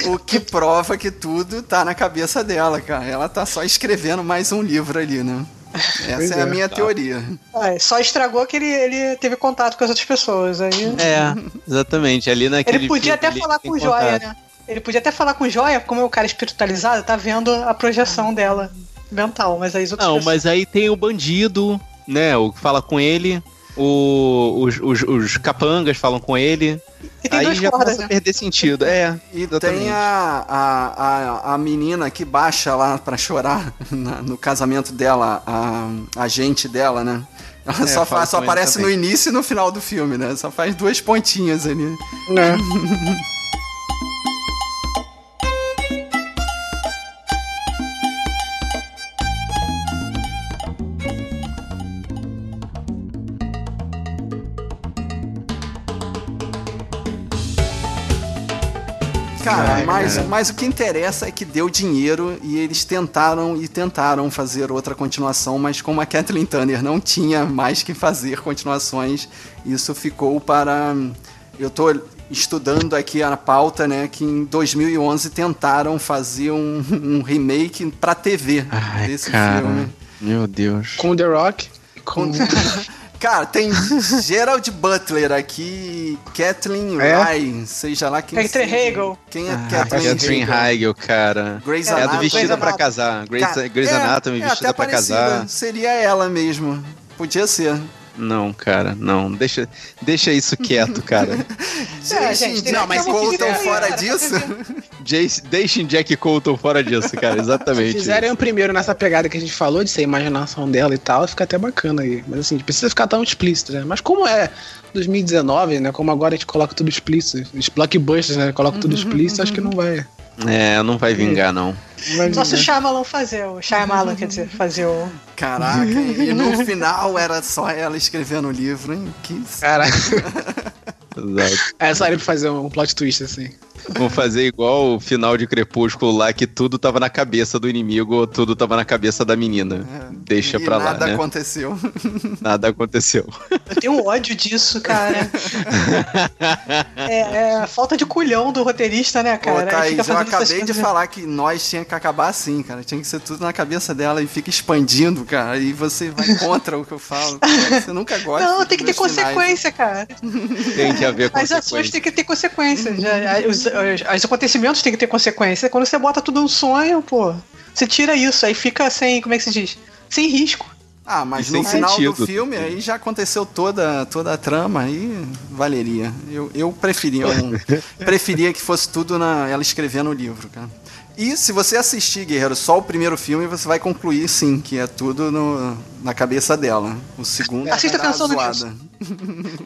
O que prova que tudo tá na cabeça dela, cara. Ela tá só escrevendo mais um livro ali, né? Essa Pois é, a é. minha Tá. teoria. Ah, só estragou que ele, ele teve contato com as outras pessoas. Aí É, exatamente. Ali naquele. ele podia até ali falar com o Joia, contato. né? Ele podia até falar com o Joia, como é o cara espiritualizado, tá vendo a projeção dela mental, mas aí Não, pessoas- mas aí tem o bandido, né? O que fala com ele. O, os, os, os capangas falam com ele. Tem aí já cordas, começa né? a perder sentido. É. E Exatamente. tem a, a, a, a menina que baixa lá pra chorar na- no casamento dela, a, a gente dela, né? Ela É, só, faz, só aparece no início e no final do filme, né? Só faz duas pontinhas ali. Né? Cara, É, mas, cara. mas o que interessa é que deu dinheiro e eles tentaram e tentaram fazer outra continuação, mas como a Kathleen Turner não tinha mais que fazer continuações, isso ficou para. Eu tô estudando aqui a pauta, né, que em 2011 tentaram fazer um, um remake pra TV Ai, desse cara. filme. Meu Deus. Com o The Rock. Com... Cara, tem Gerald Butler aqui, Kathleen É? Ryan, seja lá quem Catherine seja. Hagel. Quem é Ah, Kathleen Catherine Hagel? Hagel, cara. Grey's É a do Anatomy. vestida Grey's pra Anatomy. casar. Grey's, Cara, Grey's é, Anatomy é vestida até pra parecida. casar. Seria ela mesmo. Podia ser. Não, cara, não. Deixa, deixa isso quieto, cara. É, Gente, não, mas Colton fora cara, disso. Jace, deixem Jack Colton fora disso, cara. Exatamente. Fizerem o primeiro nessa pegada que a gente falou, de ser a imaginação dela e tal, fica até bacana aí. Mas assim, precisa ficar tão explícito, né? Mas como é 2019, né? Como agora a gente coloca tudo explícito, os blockbusters, né? Coloca tudo explícito, acho que não vai. É, não vai vingar, não. Vai Só se o vingar. Shyamalan fazer, o Shyamalan, quer dizer, fazer o... Caraca, e no final era só ela escrevendo o livro, hein? Que... Caraca. Exato. É só ele pra fazer um plot twist assim. Vamos fazer igual o final de Crepúsculo lá, que tudo tava na cabeça do inimigo ou tudo tava na cabeça da menina. Deixa e pra lá, nada né? aconteceu. Nada aconteceu. Eu tenho ódio disso, cara. é, é falta de culhão do roteirista, né, cara? Aí Thaís, eu acabei de falar que nós tinha que acabar assim, cara. Tinha que ser tudo na cabeça dela e fica expandindo, cara. E você vai contra o que eu falo. Você nunca gosta. Não, tem que ter meus finais. consequência, cara. Tem que haver As ações consequência. têm que ter consequências. Já- Os, os- os acontecimentos têm que ter consequência. Quando você bota tudo num sonho, pô, você tira isso, aí fica sem, como é que se diz? Sem risco. Ah, mas no final sentido. do filme aí já aconteceu toda, toda a trama, aí valeria. Eu, eu preferia um- preferia que fosse tudo na, ela escrevendo o livro, cara. E se você assistir, Guerreiro, só o primeiro filme, você vai concluir sim, que é tudo no- na cabeça dela. O segundo Assista vai dar pensando nisso.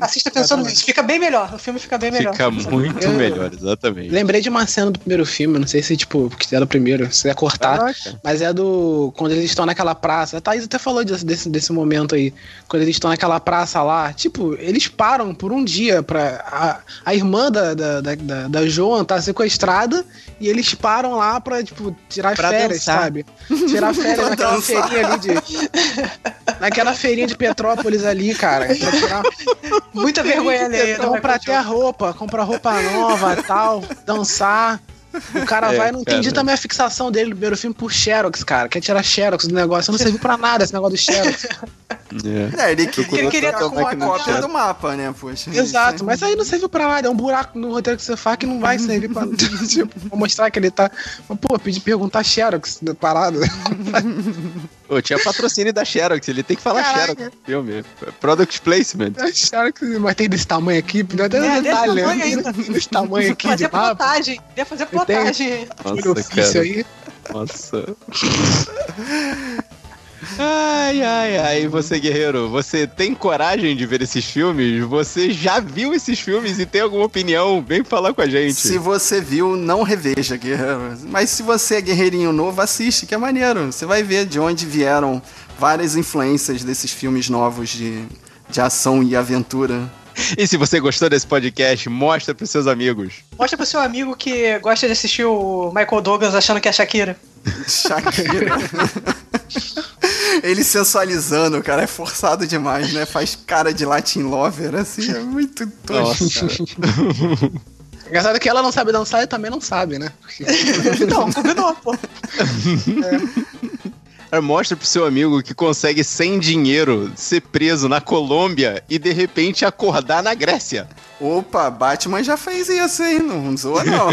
Assista pensando nisso. Fica bem melhor. O filme fica bem melhor. Fica muito Eu- melhor, exatamente. Lembrei de uma cena do primeiro filme, não sei se, tipo, que era o primeiro, se é cortar. Caraca. Mas é do. Quando eles estão naquela praça. A Thaís até falou desse, desse, desse momento aí. Quando eles estão naquela praça lá. Tipo, eles param por um dia pra. A, a irmã da, da, da, da, da Joan tá sequestrada. E eles param lá pra, tipo, tirar Pra férias, dançar. sabe? Tirar férias naquela dançar. feirinha ali de. naquela feirinha de Petrópolis ali, cara. Pra tirar Muita vergonha vai comprar até a roupa, comprar roupa nova tal, dançar. O cara É, vai, não entendi cara. também a fixação dele no primeiro filme por Xerox, cara. Quer tirar Xerox do negócio. Não serviu pra nada esse negócio do Xerox. É. É, ele queria, Ele queria ficar com com a máquina de cópia do mapa, né, poxa. Exato, mas aí não serviu pra nada. É um buraco no roteiro que você faz que não vai servir pra, tipo, pra mostrar que ele tá. Pô, pedi perguntar Xerox da parada. Ô, tinha patrocínio da Xerox, ele tem que falar Caraca. Xerox no filme. Product placement. Xerox, mas tem desse tamanho aqui, não tem É, um desse detalhe, tamanho né? ainda. Desse tamanho aqui de Fazer mapa. plotagem. Ia fazer plotagem. Nossa, Olha o ofício cara. aí. Nossa. Ai, ai, ai, você guerreiro, você tem coragem de ver esses filmes? Você já viu esses filmes e tem alguma opinião? Vem falar com a gente. Se você viu, não reveja, guerreiro. Mas se você é guerreirinho novo, assiste, que é maneiro. Você vai ver de onde vieram várias influências desses filmes novos de, de ação e aventura. E se você gostou desse podcast, mostra pros seus amigos. Mostra pro seu amigo que gosta de assistir o Michael Douglas achando que é Shakira. Shakira. Ele sensualizando, cara, é forçado demais, né? Faz cara de Latin Lover, assim, é muito tosco. Engraçado que ela não sabe dançar e também não sabe, né? Porque- Não, combinou, pô. Cara, Mostra pro seu amigo que consegue sem dinheiro ser preso na Colômbia e de repente acordar na Grécia. Opa, Batman já fez isso, hein? Não zoa, não.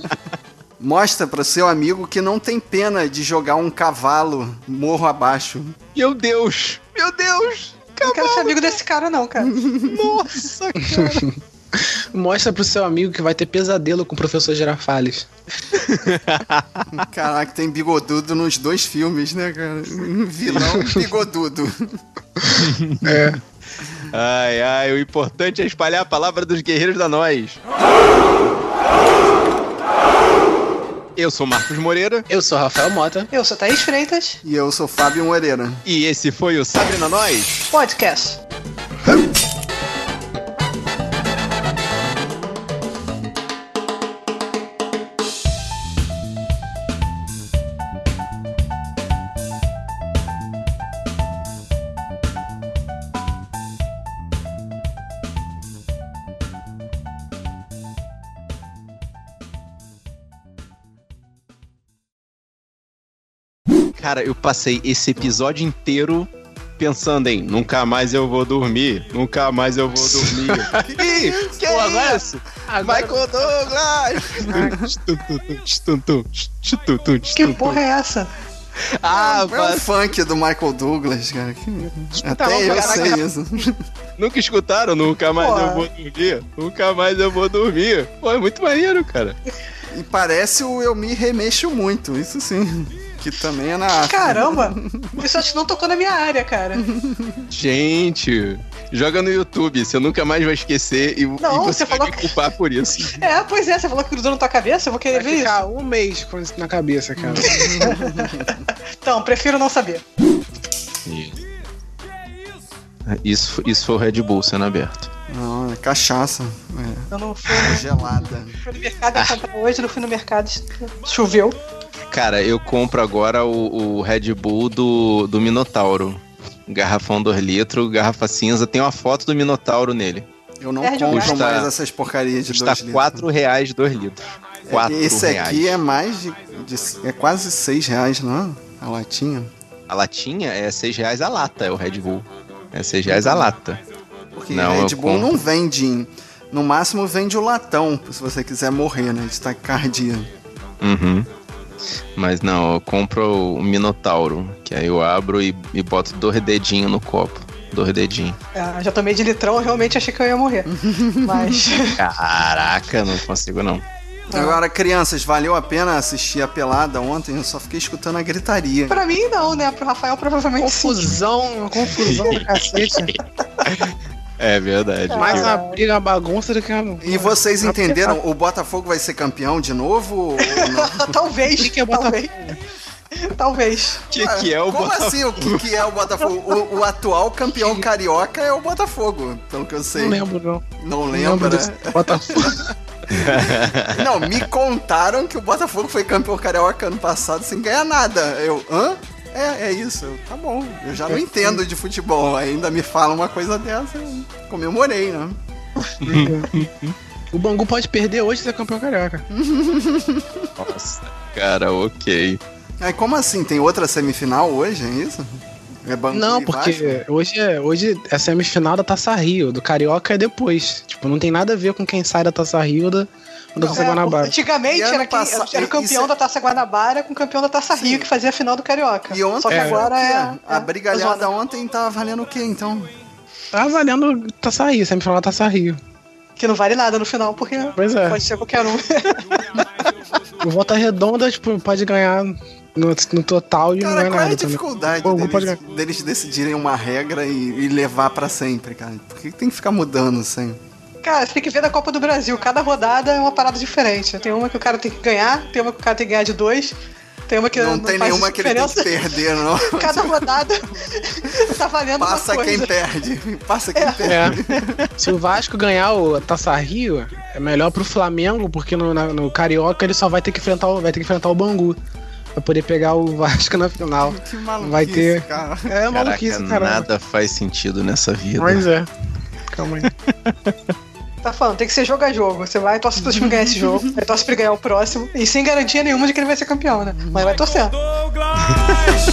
Mostra pro seu amigo que não tem pena de jogar um cavalo morro abaixo. Meu Deus! Meu Deus! Não quero ser amigo desse cara, não, cara. Nossa, cara! Mostra pro seu amigo que vai ter pesadelo com o professor Girafales. Caraca, tem bigodudo nos dois filmes, né, cara? Vilão e bigodudo. É. Ai, ai, o importante é espalhar a palavra dos guerreiros da nós. Eu sou Marcos Moreira Eu sou Rafael Mota. Eu sou Thaís Freitas, E eu sou Fábio Moreira. e esse foi o Sabrina Nós. podcast. Cara, eu passei esse episódio inteiro pensando em nunca mais eu vou dormir, nunca mais eu vou dormir. Ih, que Pô, é isso? Agora- Michael Douglas! Que porra é essa? Ah, é um mas funk do Michael Douglas, cara. que- Tá, Até eu caraca. sei isso. nunca escutaram? Nunca mais Pô. eu vou dormir, nunca mais eu vou dormir. Pô, é muito maneiro, cara. E parece o Eu Me Remexo Muito, isso sim. Que também é na África. Caramba! Isso acho que não tocou na minha área, cara. Gente, joga no YouTube, você nunca mais vai esquecer e, Não, e você, você vai falou me culpar por isso. É, pois é, você falou que grudou na tua cabeça, eu vou querer Vai ver isso. ficar um mês com isso na cabeça, cara. Então, prefiro não saber. Isso, isso foi o Red Bull sendo aberto. Não, é cachaça. Eu não fui, É gelada. fui no mercado ia comprar hoje, não fui no mercado, choveu. Cara, eu compro agora o, o Red Bull do, do Minotauro. Garrafão 2 litros, garrafa cinza, tem uma foto do Minotauro nele. Eu não Perde compro custa- mais essas porcarias de Custa 2 litros. 4 reais 2 litros. 4 Esse reais. aqui é mais de, de- É quase 6 reais, não é? A latinha. A latinha é 6 reais a lata, é o Red Bull. É 6 reais a lata. Porque Não, Red Bull compro. não vende. em- No máximo vende o latão, se você quiser morrer, né? De taquicardia. Uhum. Mas não, eu compro o Minotauro, que aí eu abro e, e boto dois dedinhos no copo. Dois dedinhos. É, já tomei de litrão, eu realmente achei que eu ia morrer. Mas. Caraca, não consigo não. Agora, crianças, valeu a pena assistir a pelada ontem? Eu só fiquei escutando a gritaria. Pra mim, não, né? Pro Rafael, provavelmente sim. Confusão, uma confusão do cacete. É verdade. Mais Ah. uma briga, uma bagunça do que uma... E vocês entenderam? O Botafogo vai ser campeão de novo? ou não? talvez. que é talvez. talvez. O que, que é o Como Botafogo? assim? O que, que é o Botafogo? O, o atual campeão carioca é o Botafogo, pelo que eu sei. Não lembro, não. Não Não lembra? desse Botafogo. Não, me contaram que o Botafogo foi campeão carioca ano passado sem ganhar nada. Eu, hã? É, é isso. Tá bom. Eu já não entendo de futebol. Ainda me fala uma coisa dessa. Eu comemorei, né? o Bangu pode perder hoje e ser campeão carioca. Nossa, cara, ok. Aí, como assim? Tem outra semifinal hoje, é isso? É Bangu Não, porque Vasco? hoje é, hoje é semifinal da Taça Rio, do Carioca é depois. Tipo, não tem nada a ver com quem sai da Taça Rio da, da Taça É, Guanabara. antigamente era, quem, passa- era o campeão é- da Taça Guanabara com o campeão da Taça Rio que fazia a final do Carioca. E ontem, Só que É. agora é. a brigalhada ontem tá valendo o quê, então? Tá valendo Taça Rio, semifinal da Taça Rio. Que não vale nada no final, porque é. pode ser qualquer um. O Volta Redonda, tipo, pode ganhar no, no total e não Cara, ganha qual é a nada também. dificuldade pode deles, deles decidirem uma regra e, e levar pra sempre, cara? Por que tem que ficar mudando sempre? Cara, você tem que ver da Copa do Brasil. Cada rodada é uma parada diferente. Tem uma que o cara tem que ganhar, tem uma que o cara tem que ganhar de dois, tem uma que Não, não, tem faz nenhuma que ele tem que diferença. perder, não. Cada rodada tá valendo Passa uma quem perde. Passa quem É. perde. É. Se o Vasco ganhar o Taça Rio, é melhor pro Flamengo, porque no, na- no Carioca ele só vai ter que enfrentar o, vai ter que enfrentar o Bangu. Pra poder pegar o Vasco na final. Que maluquice, Vai ter- cara. É Caraca, maluquice, cara. nada faz sentido nessa vida. Mas é. Calma aí. Tá falando, tem que ser jogo a jogo. Você vai torce pro time ganhar esse jogo, aí torce pra ele ganhar o próximo, e sem garantia nenhuma de que ele vai ser campeão, né? Mas vai torcendo. Douglas.